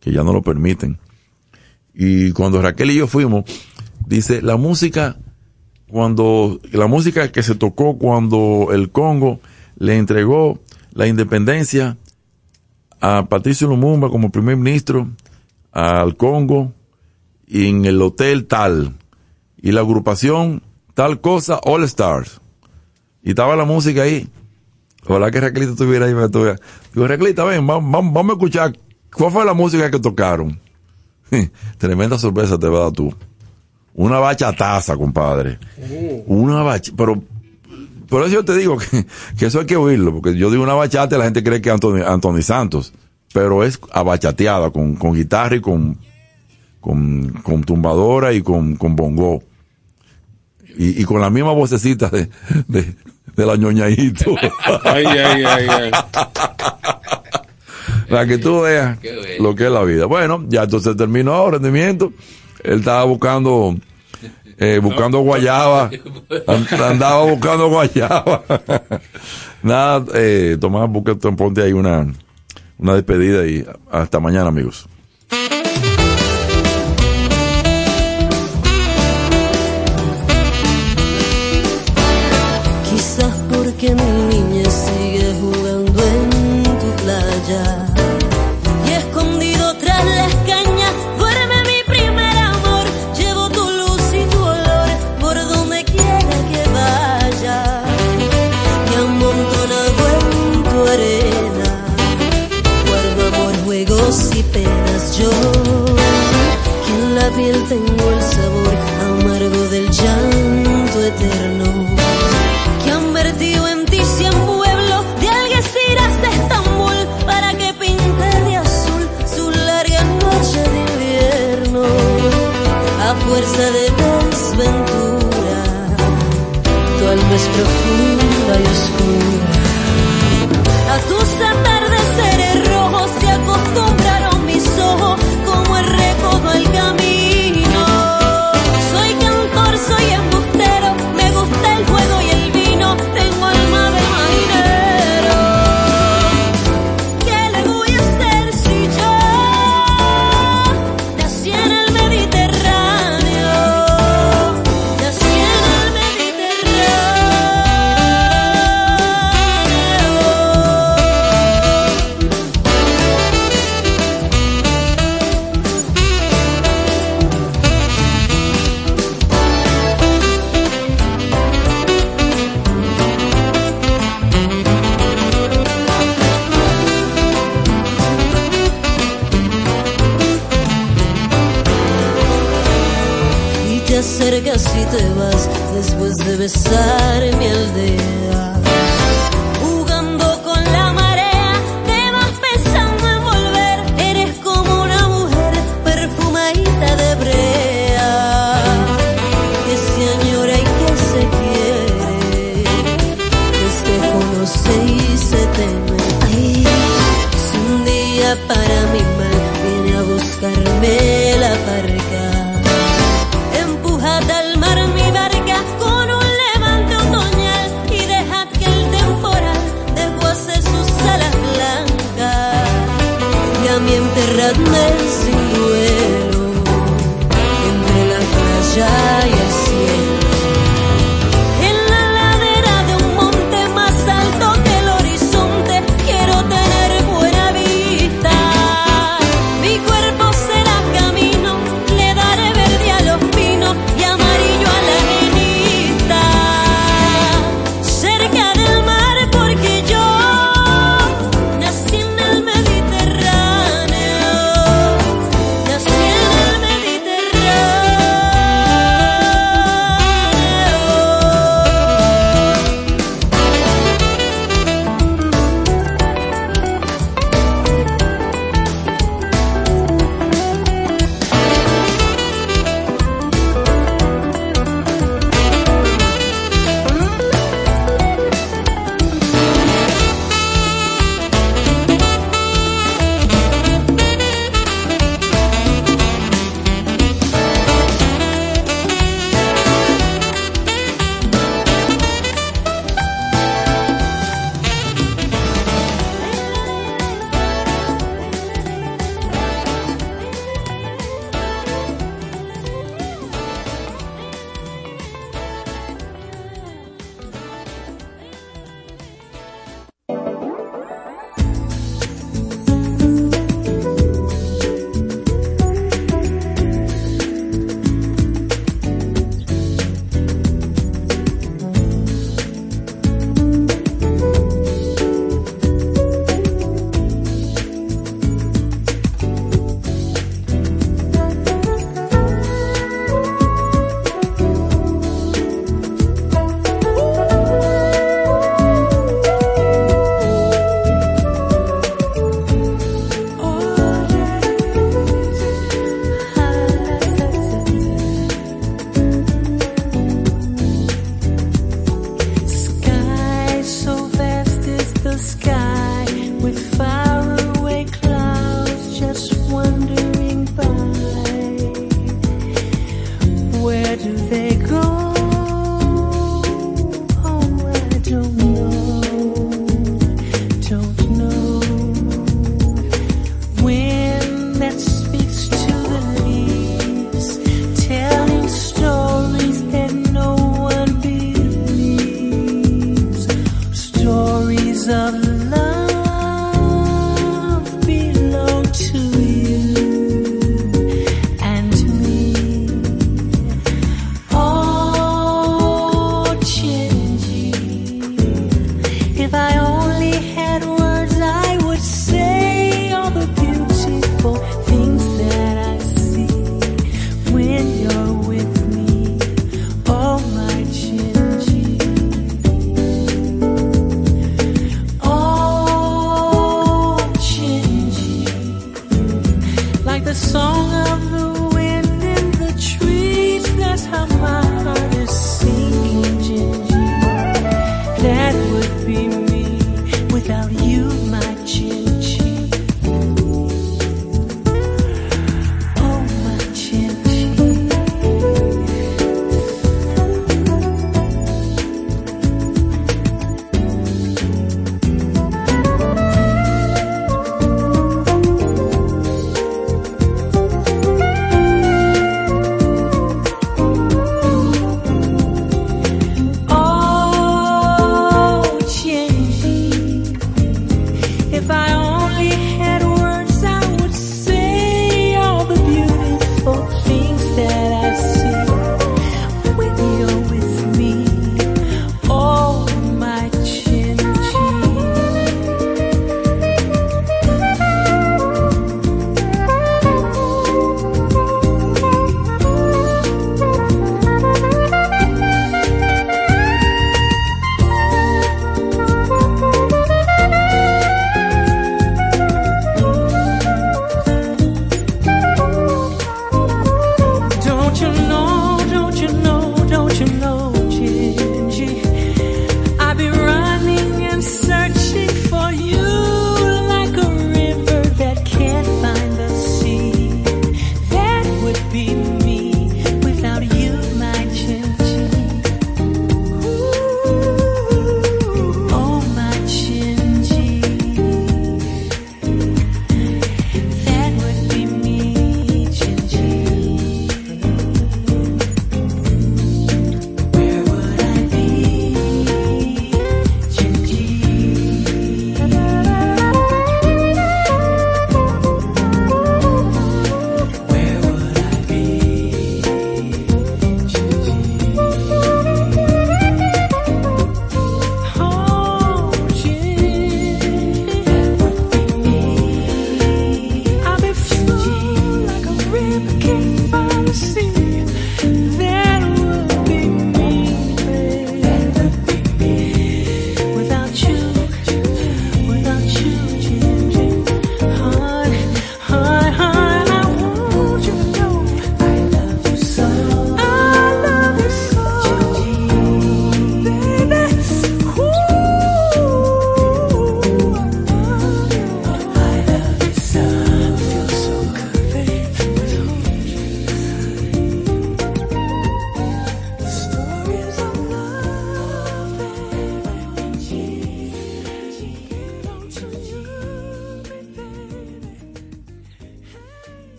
que ya no lo permiten. Y cuando Raquel y yo fuimos, dice, la música, cuando, la música que se tocó cuando el Congo le entregó la independencia a Patricio Lumumba como primer ministro, al Congo, en el hotel tal, y la agrupación tal cosa, All Stars. Y estaba la música ahí. Ojalá que Raquelita estuviera ahí. Digo, Raquelita, ven, vamos, vamos a escuchar. ¿Cuál fue la música que tocaron? Tremenda sorpresa te va a dar tú. Una bachataza, compadre. Una bachata. Pero, por eso yo te digo que, que eso hay que oírlo. Porque yo digo una bachata y la gente cree que es Anthony, Anthony Santos. Pero es abachateada con, con guitarra y con, con, con tumbadora y con, con bongo. Y, y con la misma vocecita de, de, de la ñoñadito.
Ay, ay, ay, ay.
Para que tú veas lo que es la vida. Bueno, ya entonces terminó rendimiento. Él estaba buscando, eh, buscando guayaba. An- Andaba buscando guayaba. Nada, eh, Tomás, busca, ponte ahí una, una despedida y hasta mañana, amigos.
Quizás porque mi tu alma